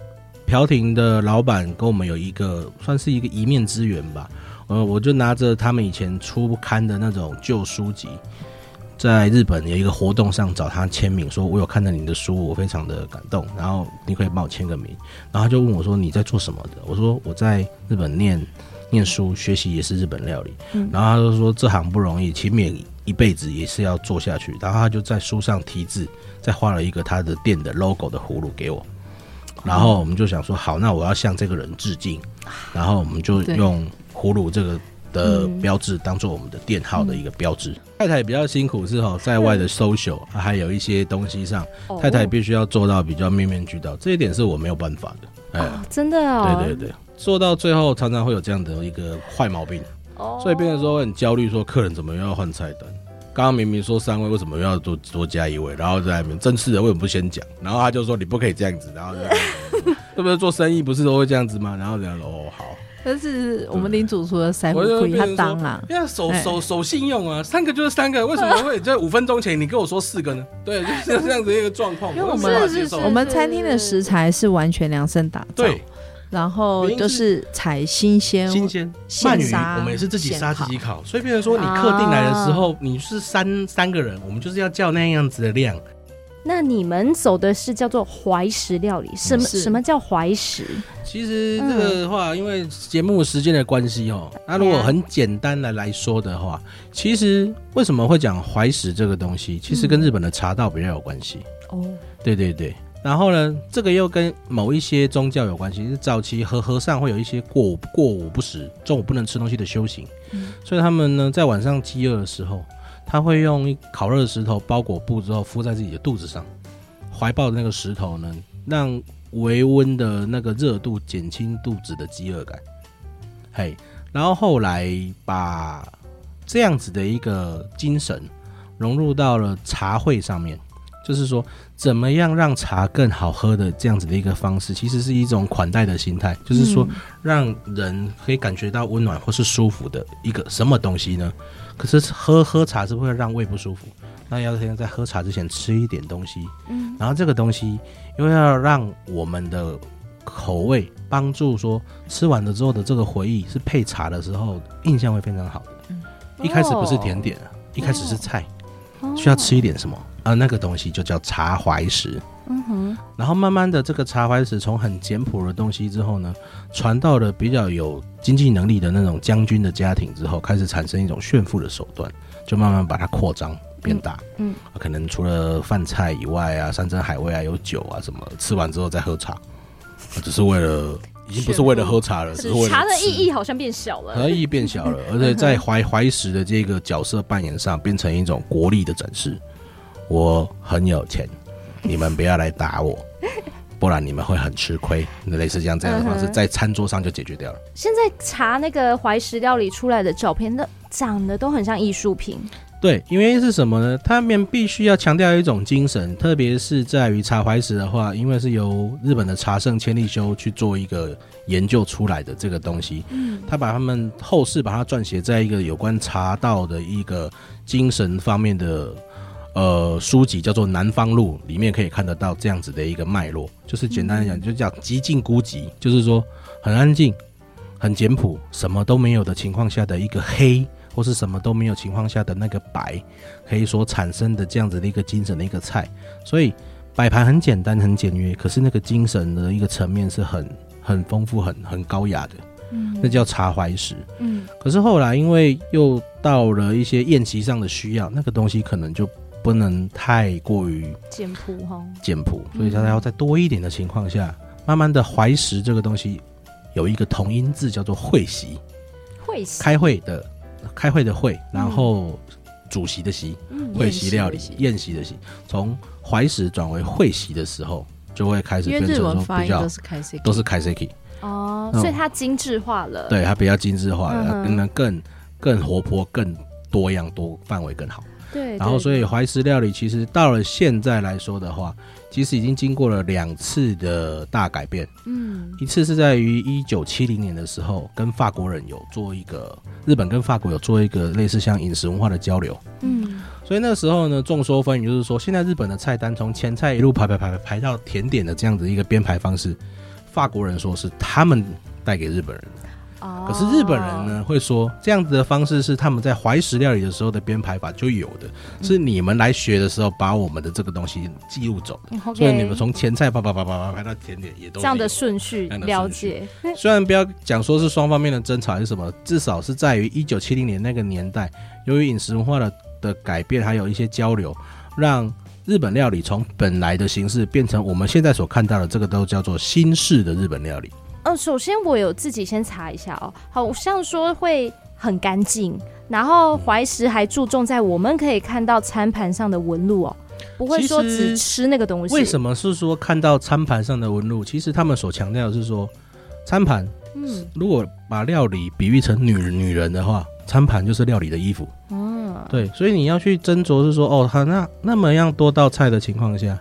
朴廷的老板跟我们有一个算是一个一面之缘吧，呃，我就拿着他们以前出刊的那种旧书籍，在日本有一个活动上找他签名，说我有看到你的书，我非常的感动，然后你可以帮我签个名，然后他就问我说你在做什么的？我说我在日本念念书学习也是日本料理，嗯，然后他就说这行不容易，勤勉一辈子也是要做下去，然后他就在书上题字。再画了一个他的店的 logo 的葫芦给我，然后我们就想说，好，那我要向这个人致敬，然后我们就用葫芦这个的标志当做我们的店号的一个标志。太太比较辛苦是哈，在外的 social 还有一些东西上，太太必须要做到比较面面俱到，这一点是我没有办法的。哎，真的哦，对对对，做到最后常常会有这样的一个坏毛病，所以变成说很焦虑，说客人怎么又要换菜单。刚刚明明说三位，为什么要多多加一位？然后在那边正式的为什么不先讲？然后他就说你不可以这样子，然后就 是不是做生意不是都会这样子吗？然后这样哦好。但是我们林主厨的三位他当啊，因为守守守信用啊，三个就是三个，为什么会在五分钟前你跟我说四个呢？对，就是这样子一个状况。因为我们我们餐厅的食材是完全量身打造。对。然后就是采新鲜新鲜鳗鱼，我们也是自己杀自己烤，所以变成说你客定来的时候，你是三三个人，我们就是要叫那样子的量。那你们走的是叫做怀石料理，什么什么叫怀石？其实这个的话，因为节目时间的关系哦，那如果很简单的来说的话，其实为什么会讲怀石这个东西？其实跟日本的茶道比较有关系哦。对对对，然后呢，这个又跟某一些宗教有关系，早期和和尚会有一些过过午不食，中午不能吃东西的修行，所以他们呢在晚上饥饿的时候。他会用烤热的石头包裹布之后敷在自己的肚子上，怀抱的那个石头呢，让微温的那个热度减轻肚子的饥饿感。嘿，然后后来把这样子的一个精神融入到了茶会上面，就是说怎么样让茶更好喝的这样子的一个方式，其实是一种款待的心态，就是说让人可以感觉到温暖或是舒服的一个什么东西呢？可是喝喝茶是不是会让胃不舒服？那要先在喝茶之前吃一点东西，嗯，然后这个东西因为要让我们的口味帮助说吃完了之后的这个回忆是配茶的时候印象会非常好的。嗯，一开始不是甜点，一开始是菜，需要吃一点什么啊？那个东西就叫茶怀石。嗯哼，然后慢慢的这个茶怀石从很简朴的东西之后呢，传到了比较有经济能力的那种将军的家庭之后，开始产生一种炫富的手段，就慢慢把它扩张变大。嗯，嗯，可能除了饭菜以外啊，山珍海味啊，有酒啊什么，吃完之后再喝茶，只是为了已经不是为了喝茶了，是茶的意义好像变小了，意义变小了，而且在怀怀石的这个角色扮演上，变成一种国力的展示。我很有钱。你们不要来打我，不然你们会很吃亏。类似这样这样的方式，在餐桌上就解决掉了。现在查那个怀石料理出来的照片，那长得都很像艺术品。对，因为是什么呢？他们必须要强调一种精神，特别是在于茶怀石的话，因为是由日本的茶圣千利休去做一个研究出来的这个东西。嗯，他把他们后世把它撰写在一个有关茶道的一个精神方面的。呃，书籍叫做《南方路》，里面可以看得到这样子的一个脉络，就是简单来讲，就叫极尽孤寂，就是说很安静、很简朴，什么都没有的情况下的一个黑，或是什么都没有情况下的那个白，可以所产生的这样子的一个精神的一个菜。所以摆盘很简单、很简约，可是那个精神的一个层面是很很丰富、很很高雅的。嗯，那叫茶怀石。嗯，可是后来因为又到了一些宴席上的需要，那个东西可能就。不能太过于简朴哈，简朴，所以它要再多一点的情况下，嗯、慢慢的怀石这个东西有一个同音字叫做会席，会席。开会的开会的会，然后主席的席，嗯、会席料理宴席的席，从怀石转为会席的时候，就会开始变成说比较都是开 seki 哦，所以它精致化了，对，它比较精致化了，可能更更活泼、更多样、多范围更好。对，然后所以怀石料理其实到了现在来说的话，其实已经经过了两次的大改变。嗯，一次是在于一九七零年的时候，跟法国人有做一个日本跟法国有做一个类似像饮食文化的交流。嗯，所以那时候呢，众说纷纭，就是说现在日本的菜单从前菜一路排排排排排到甜点的这样子一个编排方式，法国人说是他们带给日本人的。可是日本人呢会说，这样子的方式是他们在怀石料理的时候的编排法就有的，是你们来学的时候把我们的这个东西记录走的，所以你们从前菜叭叭叭叭叭排到甜点也都这样的顺序了解。虽然不要讲说是双方面的争吵还是什么，至少是在于一九七零年那个年代，由于饮食文化的的改变，还有一些交流，让日本料理从本来的形式变成我们现在所看到的这个都叫做新式的日本料理。嗯，首先我有自己先查一下哦，好像说会很干净，然后怀石还注重在我们可以看到餐盘上的纹路哦，不会说只吃那个东西。为什么是说看到餐盘上的纹路？其实他们所强调的是说，餐盘，嗯，如果把料理比喻成女女人的话，餐盘就是料理的衣服。嗯，对，所以你要去斟酌是说，哦，他，那那么样多道菜的情况下。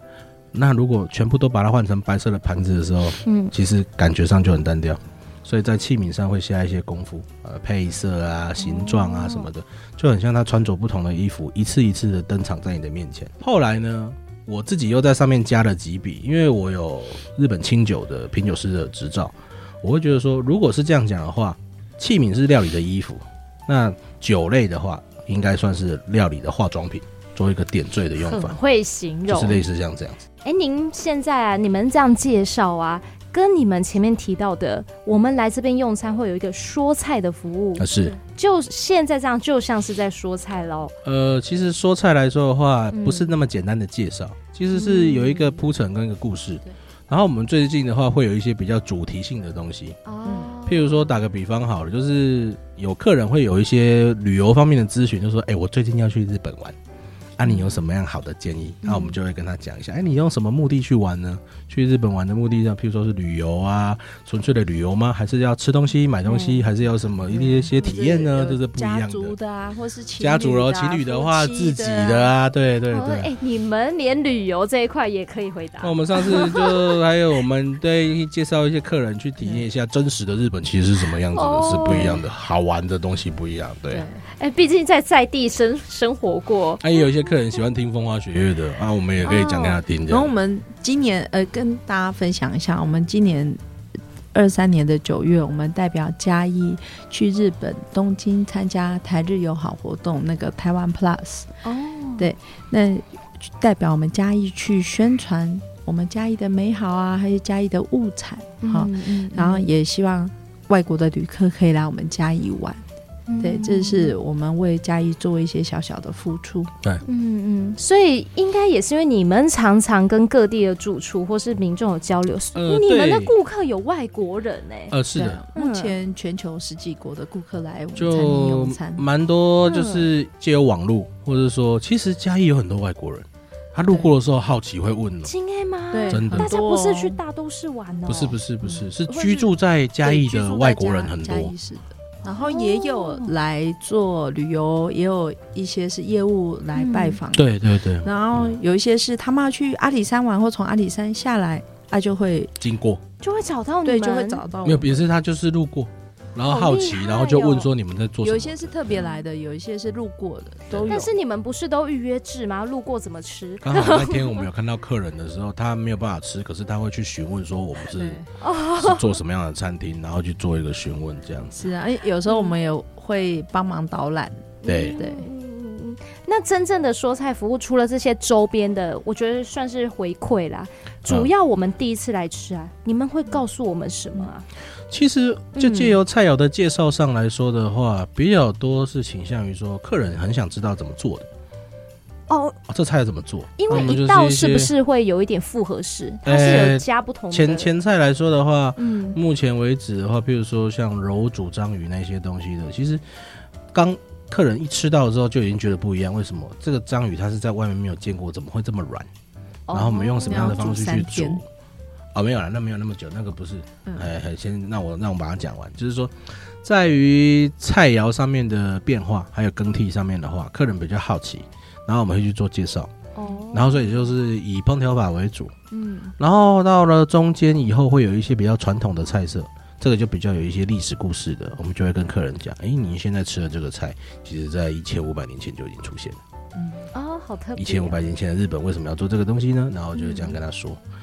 那如果全部都把它换成白色的盘子的时候，嗯，其实感觉上就很单调，所以在器皿上会下一些功夫，呃，配色啊、形状啊什么的，就很像他穿着不同的衣服，一次一次的登场在你的面前。后来呢，我自己又在上面加了几笔，因为我有日本清酒的品酒师的执照，我会觉得说，如果是这样讲的话，器皿是料理的衣服，那酒类的话，应该算是料理的化妆品，做一个点缀的用法。很会形容，就是类似像这样子。哎，您现在啊，你们这样介绍啊，跟你们前面提到的，我们来这边用餐会有一个说菜的服务，啊、是，就现在这样，就像是在说菜喽。呃，其实说菜来说的话，不是那么简单的介绍，嗯、其实是有一个铺陈跟一个故事。嗯、然后我们最近的话，会有一些比较主题性的东西。哦。譬如说，打个比方好了，就是有客人会有一些旅游方面的咨询，就说：“哎、欸，我最近要去日本玩。”那、啊、你有什么样好的建议？那、嗯、我们就会跟他讲一下。哎、欸，你用什么目的去玩呢？去日本玩的目的上，譬如说是旅游啊，纯粹的旅游吗？还是要吃东西、买东西？嗯、还是要什么一些体验呢？这是不一样的。家族的啊，或是情家族哦，情侣的话，自己的啊，对对对。哎、欸，你们连旅游这一块也可以回答。那我们上次就还有我们对介绍一些客人去体验一下真实的日本，其实是什么样子的，哦、是不一样的，好玩的东西不一样。对。哎，毕竟在在地生生活过。哎、啊，也有一些。客人喜欢听风花雪月的啊，我们也可以讲给他听。然后我们今年呃，跟大家分享一下，我们今年二三年的九月，我们代表嘉义去日本东京参加台日友好活动，那个台湾 Plus 哦，对，那代表我们嘉义去宣传我们嘉义的美好啊，还有嘉义的物产，哈，嗯嗯嗯，然后也希望外国的旅客可以来我们嘉义玩。对，这是我们为嘉义做一些小小的付出。对，嗯嗯，所以应该也是因为你们常常跟各地的主厨或是民众有交流，呃、你们的顾客有外国人呢？呃，是的，目前全球十几国的顾客来我们餐厅用餐，蛮多，就是借由网络，或者说，其实嘉义有很多外国人，他路过的时候好奇会问了，真的吗？对，真的，大家不是去大都市玩哦，不是不是不是，是居住在嘉义的外国人很多。然后也有来做旅游，也有一些是业务来拜访。对对对。然后有一些是他们要去阿里山玩，或从阿里山下来，啊就会经过，就会找到你们，对，就会找到。没有，也是他就是路过。然后好奇，然后就问说你们在做什么？有一些是特别来的，有一些是路过的，都有。但是你们不是都预约制吗？路过怎么吃？刚好那天我们有看到客人的时候，他没有办法吃，可是他会去询问说我们是 是做什么样的餐厅，然后去做一个询问这样子。是啊，有时候我们也会帮忙导览。对对。那真正的说菜服务，除了这些周边的，我觉得算是回馈啦。主要我们第一次来吃啊，你们会告诉我们什么啊？其实，就借由菜肴的介绍上来说的话，嗯、比较多是倾向于说，客人很想知道怎么做的。哦，哦，这菜要怎么做？因为一道是不是会有一点复合式？它是有加不同的。前前菜来说的话，嗯，目前为止的话，譬如说像柔煮章鱼那些东西的，其实刚客人一吃到之后就已经觉得不一样。为什么？这个章鱼它是在外面没有见过，怎么会这么软？哦、然后我们用什么样的方式去煮？哦，没有了，那没有那么久，那个不是，哎、嗯，先让我让我把它讲完。就是说，在于菜肴上面的变化，还有更替上面的话，客人比较好奇，然后我们会去做介绍。哦，然后所以就是以烹调法为主，嗯，然后到了中间以后，会有一些比较传统的菜色，这个就比较有一些历史故事的，我们就会跟客人讲，哎，你现在吃的这个菜，其实在一千五百年前就已经出现了。嗯，哦，好特别。一千五百年前的日本为什么要做这个东西呢？然后就是这样跟他说。嗯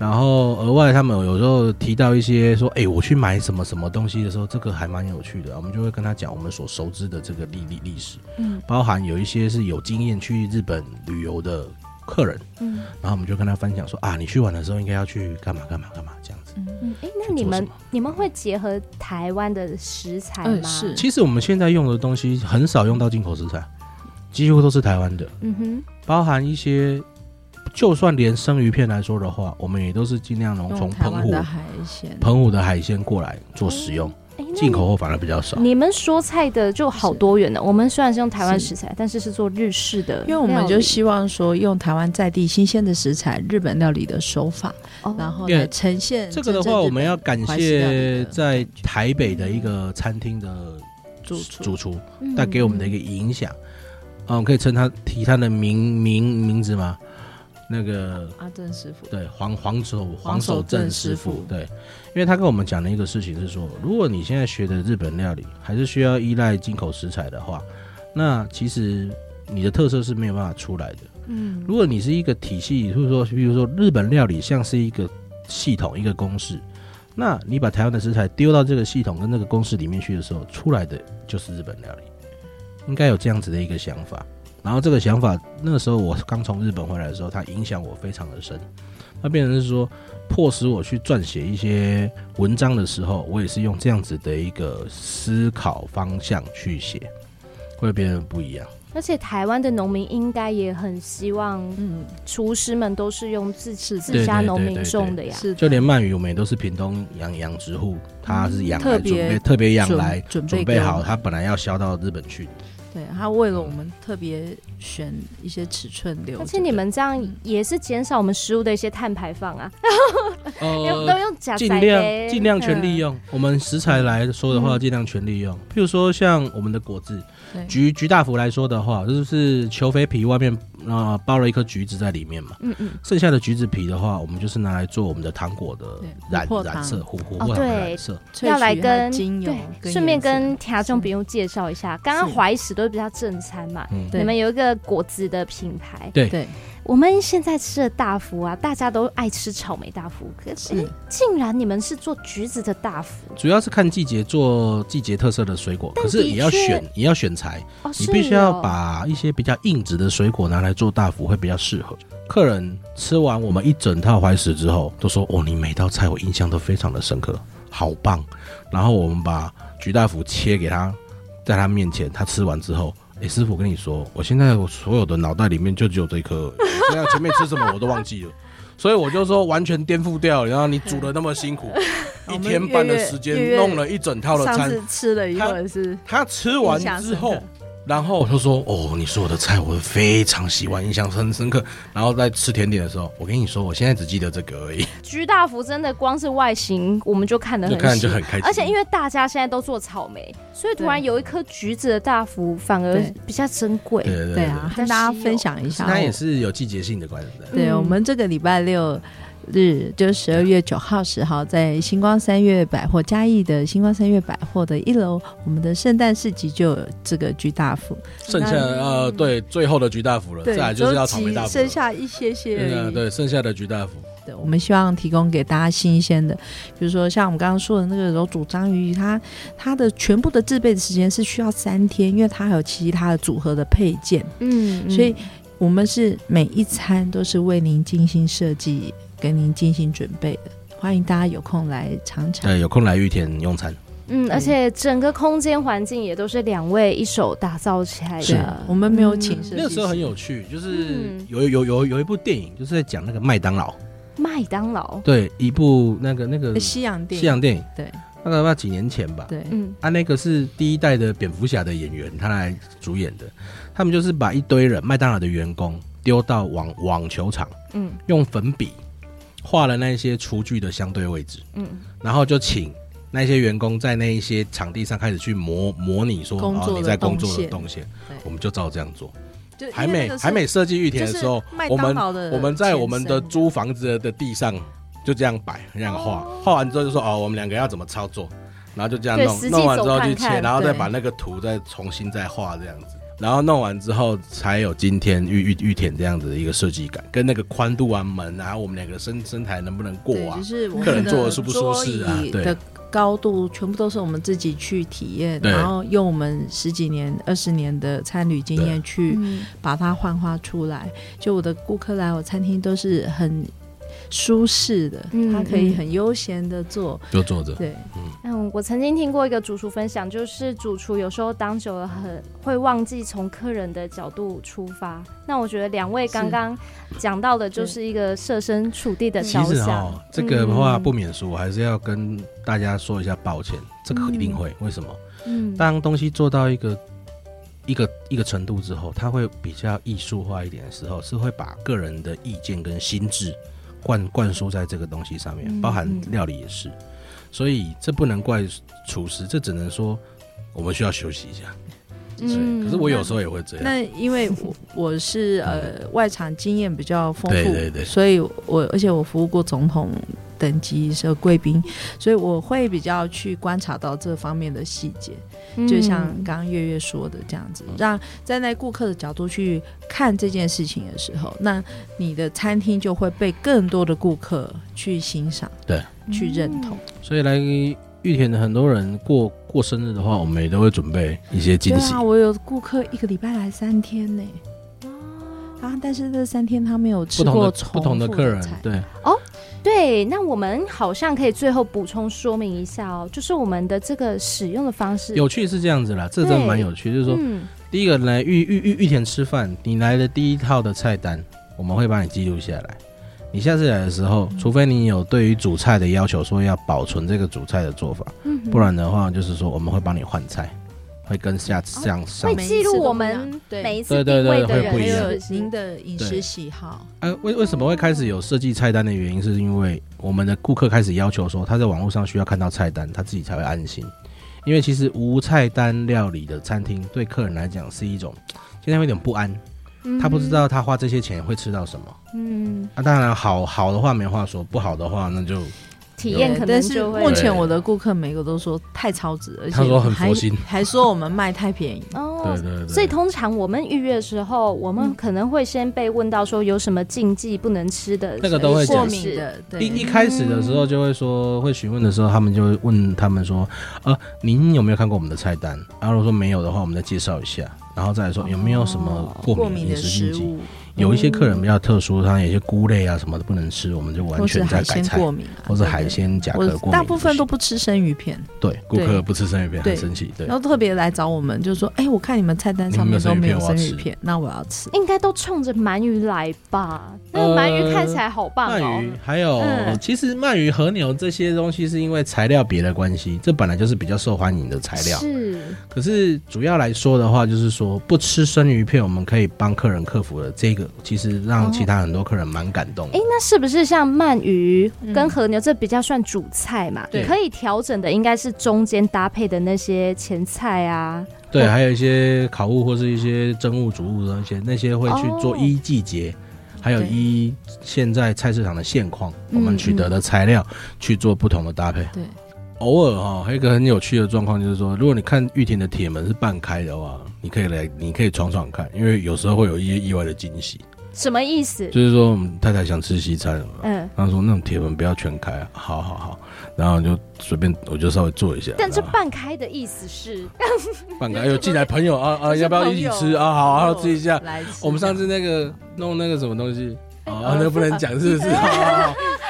然后额外，他们有时候提到一些说，哎，我去买什么什么东西的时候，这个还蛮有趣的。我们就会跟他讲我们所熟知的这个历历历史，嗯，包含有一些是有经验去日本旅游的客人，嗯，然后我们就跟他分享说，啊，你去玩的时候应该要去干嘛干嘛干嘛这样子，嗯，哎，那你们你们会结合台湾的食材吗？是，其实我们现在用的东西很少用到进口食材，几乎都是台湾的，嗯哼，包含一些。就算连生鱼片来说的话，我们也都是尽量能从澎湖的海鲜、澎湖的海鲜过来做使用，进口货反而比较少。你们说菜的就好多元的，我们虽然是用台湾食材，但是是做日式的，因为我们就希望说用台湾在地新鲜的食材、日本料理的手法，然后来呈现这个的话，我们要感谢在台北的一个餐厅的主主厨。带给我们的一个影响。嗯，可以称他提他的名名名字吗？那个阿正师傅，对黄黄守黄守正师傅，对，因为他跟我们讲的一个事情是说，如果你现在学的日本料理还是需要依赖进口食材的话，那其实你的特色是没有办法出来的。嗯，如果你是一个体系，就是说，比如说日本料理像是一个系统、一个公式，那你把台湾的食材丢到这个系统跟那个公式里面去的时候，出来的就是日本料理，应该有这样子的一个想法。然后这个想法，那个时候我刚从日本回来的时候，它影响我非常的深。那变成是说，迫使我去撰写一些文章的时候，我也是用这样子的一个思考方向去写，会变得不一样。而且台湾的农民应该也很希望，嗯，厨师们都是用自自自家农民种的呀。是，就连鳗鱼，我们也都是屏东养养殖户，他是养来准备，特别养来准备好，他本来要销到日本去。对，他为了我们特别选一些尺寸留，而且你们这样也是减少我们食物的一些碳排放啊。呃，都用尽量尽量全利用。我们食材来说的话，尽量全利用。譬如说，像我们的果子，橘橘大福来说的话，就是球肥皮外面啊包了一颗橘子在里面嘛。嗯嗯。剩下的橘子皮的话，我们就是拿来做我们的糖果的染染色，琥珀糖的染色。要来跟对，顺便跟听众朋友介绍一下，刚刚怀石都是比较正餐嘛，你们有一个果子的品牌，对对。我们现在吃的大福啊，大家都爱吃草莓大福，可是竟然你们是做橘子的大福？主要是看季节做季节特色的水果，可是也要选也要选材，你必须要把一些比较硬质的水果拿来做大福会比较适合。客人吃完我们一整套怀石之后，都说哦，你每道菜我印象都非常的深刻，好棒。然后我们把橘大福切给他，在他面前，他吃完之后。哎，师傅，我跟你说，我现在我所有的脑袋里面就只有这一颗，现在前面吃什么我都忘记了，所以我就说完全颠覆掉。然后你煮的那么辛苦，一天半的时间弄了一整套的餐，吃了一会是，他吃完之后。然后我就说：“哦，你说我的菜，我非常喜欢，印象很深刻。然后在吃甜点的时候，我跟你说，我现在只记得这个而已。橘大福真的光是外形，我们就看得很，看就很开心。而且因为大家现在都做草莓，所以突然有一颗橘子的大福，反而比较珍贵。对对对啊，跟大家分享一下，它也是有季节性的关系。对，我们这个礼拜六。”日就是十二月九号、十号，在星光三月百货嘉义的星光三月百货的一楼，我们的圣诞市集就有这个橘大福。剩下呃，对，最后的橘大福了，再来就是要草莓大福，剩下一些些。对，剩下的橘大福。对，我们希望提供给大家新鲜的，比如说像我们刚刚说的那个柔煮章鱼，它它的全部的制备的时间是需要三天，因为它还有其他的组合的配件。嗯，所以我们是每一餐都是为您精心设计。跟您精心准备的，欢迎大家有空来尝尝。对，有空来玉田用餐。嗯，而且整个空间环境也都是两位一手打造起来的。我们没有请设计师。那个时候很有趣，就是有有有有一部电影，就是在讲那个麦当劳。麦当劳。对，一部那个那个西洋电影。西洋电影。对，大概要几年前吧。对，嗯，啊，那个是第一代的蝙蝠侠的演员，他来主演的。他们就是把一堆人，麦当劳的员工丢到网网球场，嗯，用粉笔。画了那些厨具的相对位置，嗯，然后就请那些员工在那一些场地上开始去模模拟说，哦，你在工作的动线，我们就照这样做。还没还没设计玉田的时候，我们我们在我们的租房子的地上就这样摆这样画，画完之后就说哦，我们两个要怎么操作，然后就这样弄，弄完之后就切，然后再把那个图再重新再画这样子。然后弄完之后，才有今天玉玉玉田这样子的一个设计感，跟那个宽度啊门啊，我们两个身身材能不能过啊？就是客人坐的舒不舒适啊？对的高度全部都是我们自己去体验，然后用我们十几年、二十年的餐旅经验去把它幻化出来。就我的顾客来我餐厅都是很。舒适的，他可以很悠闲的坐，就坐着。对，嗯，我曾经听过一个主厨分享，就是主厨有时候当久了，很会忘记从客人的角度出发。那我觉得两位刚刚讲到的，就是一个设身处地的着想。其实哦，这个的话不免俗，我还是要跟大家说一下抱歉。这个一定会，为什么？嗯，当东西做到一个一个一个程度之后，他会比较艺术化一点的时候，是会把个人的意见跟心智。灌灌输在这个东西上面，包含料理也是，嗯、所以这不能怪厨师，这只能说我们需要休息一下。嗯，可是我有时候也会这样。那，那因为我我是呃外场经验比较丰富，对对对，所以我而且我服务过总统等级是贵宾，所以我会比较去观察到这方面的细节。就像刚刚月月说的这样子，让站在顾客的角度去看这件事情的时候，那你的餐厅就会被更多的顾客去欣赏，对，去认同。所以来玉田的很多人过过生日的话，我们也都会准备一些惊喜。啊，我有顾客一个礼拜来三天呢，啊，但是这三天他没有吃过不同的不同的客人，对哦。对，那我们好像可以最后补充说明一下哦，就是我们的这个使用的方式。有趣是这样子啦，这真的蛮有趣，就是说，嗯、第一个来玉玉玉玉田吃饭，你来的第一套的菜单，我们会帮你记录下来。你下次来的时候，除非你有对于主菜的要求，说要保存这个主菜的做法，嗯、不然的话，就是说我们会帮你换菜。会跟下次这样上，会记录我们每一次定位的人，还有您的饮食喜好。呃，为为什么会开始有设计菜单的原因，是因为我们的顾客开始要求说，他在网络上需要看到菜单，他自己才会安心。因为其实无菜单料理的餐厅，对客人来讲是一种现在有点不安，他不知道他花这些钱会吃到什么。嗯，那当然好好的话没话说，不好的话那就。体验可能就会，目前我的顾客每个都说太超值，而且他说很佛心，还说我们卖太便宜。哦，对对对。所以通常我们预约的时候，我们可能会先被问到说有什么禁忌不能吃的，那个都会过敏的。一一开始的时候就会说，会询问的时候，他们就会问他们说，呃，您有没有看过我们的菜单？然后如果说没有的话，我们再介绍一下，然后再来说有没有什么过敏的食物。有一些客人比较特殊，他有些菇类啊什么的不能吃，我们就完全在改菜，或者海鲜甲壳过敏。大部分都不吃生鱼片，对，顾客不吃生鱼片很生气，对。然后特别来找我们，就说：“哎，我看你们菜单上面都没有生鱼片，那我要吃。”应该都冲着鳗鱼来吧？那个鳗鱼看起来好棒哦。鳗鱼还有，其实鳗鱼、和牛这些东西是因为材料别的关系，这本来就是比较受欢迎的材料。是。可是主要来说的话，就是说不吃生鱼片，我们可以帮客人克服了这个，其实让。其他很多客人蛮感动。哎，那是不是像鳗鱼跟和牛这比较算主菜嘛？对，可以调整的应该是中间搭配的那些前菜啊。对，还有一些烤物或是一些蒸物、煮物的那些，那些会去做一季节，还有一现在菜市场的现况，我们取得的材料去做不同的搭配。对，偶尔哈，还有一个很有趣的状况就是说，如果你看玉田的铁门是半开的话，你可以来，你可以闯闯看，因为有时候会有一些意外的惊喜。什么意思？就是说，我们太太想吃西餐，嗯，他说那种铁门不要全开，好好好，然后就随便，我就稍微做一下。但这半开的意思是半开，有进来朋友啊啊，要不要一起吃啊？好好吃一下。我们上次那个弄那个什么东西啊，那不能讲是不是？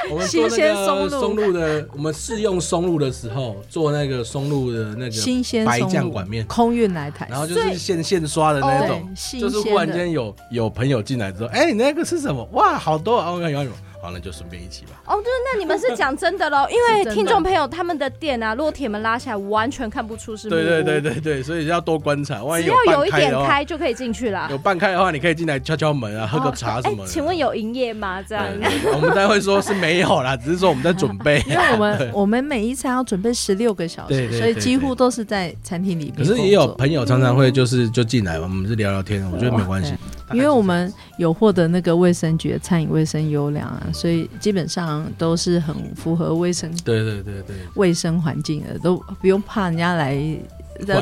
我们做那个松露的，我们试用松露的时候，做那个松露的那个新鲜白酱管面，空运来台，然后就是现现刷的那种，就是忽然间有有朋友进来之后，哎，你那个是什么？哇，好多啊！我看有有。好，那就顺便一起吧。哦，对，那你们是讲真的喽？因为听众朋友他们的店啊，如果铁门拉下来，完全看不出是。对对对对对，所以要多观察。万一只要有一点开就可以进去了。有半开的话，你可以进来敲敲门啊，喝个茶什么的。请问有营业吗？这样。我们待会说是没有啦，只是说我们在准备。因为我们我们每一餐要准备十六个小时，所以几乎都是在餐厅里面。可是也有朋友常常会就是就进来，我们是聊聊天，我觉得没关系。因为我们有获得那个卫生局的餐饮卫生优良啊，所以基本上都是很符合卫生，对对对对，卫生环境的，都不用怕人家来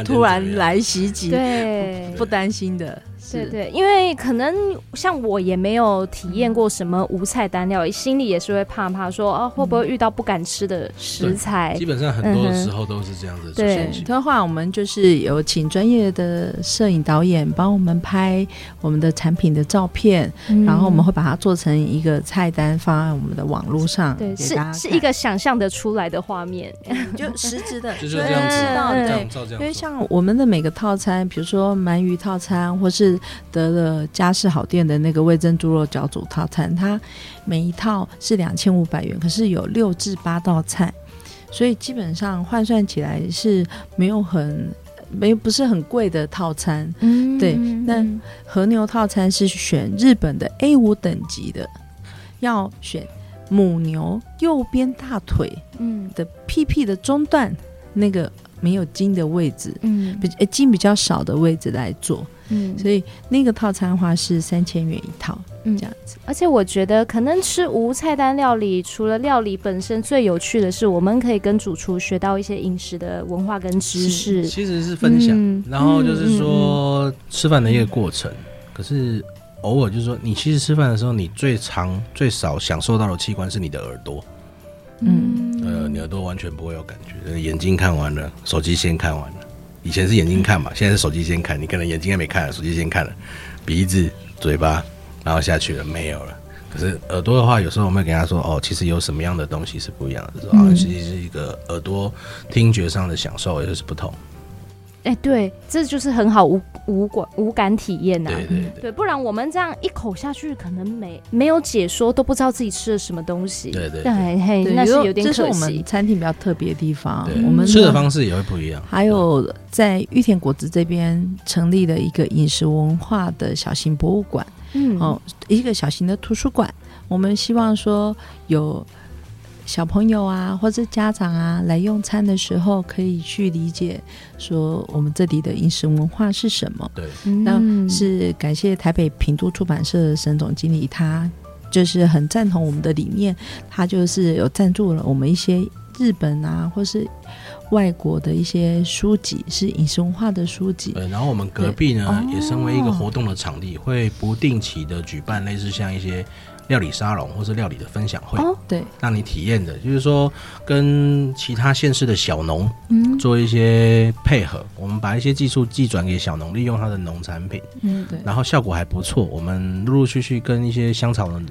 突然来袭击，对，不担心的。对对，因为可能像我也没有体验过什么无菜单料理，心里也是会怕怕说啊，会不会遇到不敢吃的食材？基本上很多时候都是这样子。对，的话我们就是有请专业的摄影导演帮我们拍我们的产品的照片，然后我们会把它做成一个菜单放在我们的网络上，对，是是一个想象的出来的画面，就实质的，就是这样子，对，因为像我们的每个套餐，比如说鳗鱼套餐，或是得了家事好店的那个味噌猪肉饺组套餐，它每一套是两千五百元，可是有六至八道菜，所以基本上换算起来是没有很没不是很贵的套餐。嗯，对。那和牛套餐是选日本的 A 五等级的，要选母牛右边大腿嗯的屁屁的中段那个没有筋的位置，嗯，比筋比较少的位置来做。嗯，所以那个套餐的话是三千元一套，嗯，这样子。而且我觉得可能吃无菜单料理，除了料理本身最有趣的是，我们可以跟主厨学到一些饮食的文化跟知识，其实是分享，嗯、然后就是说吃饭的一个过程。嗯、可是偶尔就是说，你其实吃饭的时候，你最长最少享受到的器官是你的耳朵。嗯，呃，你耳朵完全不会有感觉，眼睛看完了，手机先看完了。以前是眼睛看嘛，现在是手机先看。你可能眼睛还没看，手机先看了，鼻子、嘴巴，然后下去了，没有了。可是耳朵的话，有时候我们会跟他说，哦，其实有什么样的东西是不一样的，啊、嗯，其实是一个耳朵听觉上的享受，也就是不同。哎、欸，对，这就是很好无无感无感体验呐、啊。对对对，对，不然我们这样一口下去，可能没没有解说，都不知道自己吃了什么东西。对对 对，嘿，那是有点可惜。这是我们餐厅比较特别的地方，我们吃的方式也会不一样。还有在玉田果子这边成立了一个饮食文化的小型博物馆，嗯，哦，一个小型的图书馆。我们希望说有。小朋友啊，或者家长啊，来用餐的时候，可以去理解说我们这里的饮食文化是什么。对，那是感谢台北平都出版社的沈总经理，他就是很赞同我们的理念，他就是有赞助了我们一些日本啊，或是外国的一些书籍，是饮食文化的书籍。对，然后我们隔壁呢，也身为一个活动的场地，会不定期的举办类似像一些。料理沙龙或是料理的分享会，哦，对，让你体验的，就是说跟其他县市的小农，嗯，做一些配合，我们把一些技术寄转给小农，利用他的农产品，嗯，对，然后效果还不错。我们陆陆续续跟一些香草的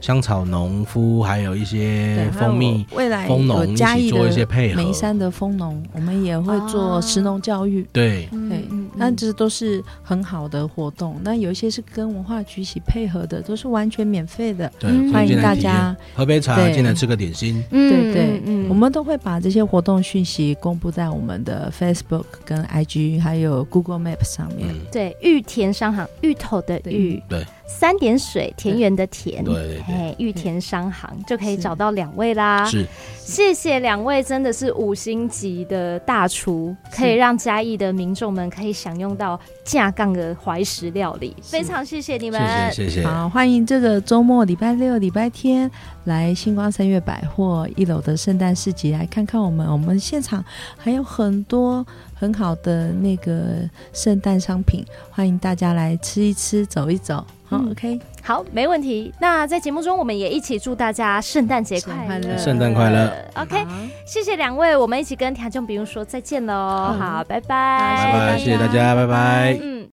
香草农夫，还有一些蜂蜜未来蜂农一起做一些配合。眉山的蜂农，我们也会做食农教育，对，对，那这都是很好的活动。那有一些是跟文化局一起配合的，都是完全免费的。对，欢迎大家。喝杯茶，进来吃个点心。对对，我们都会把这些活动讯息公布在我们的 Facebook 跟 IG，还有 Google Map 上面。对，玉田商行，芋头的芋，对，三点水，田园的田，对对对，玉田商行就可以找到两位啦。是，谢谢两位，真的是五星级的大厨，可以让嘉义的民众们可以享用到架杠的怀石料理，非常谢谢你们，谢谢谢谢。好，欢迎这个周末礼拜六、礼拜天来星光三月百货一楼的圣诞市集来看看我们，我们现场还有很多很好的那个圣诞商品，欢迎大家来吃一吃、走一走。好、嗯、OK，好，没问题。那在节目中，我们也一起祝大家圣诞节快乐，圣诞快乐。OK，好谢谢两位，我们一起跟听众朋友说再见喽。好，拜拜，拜拜，谢谢大家，拜拜。嗯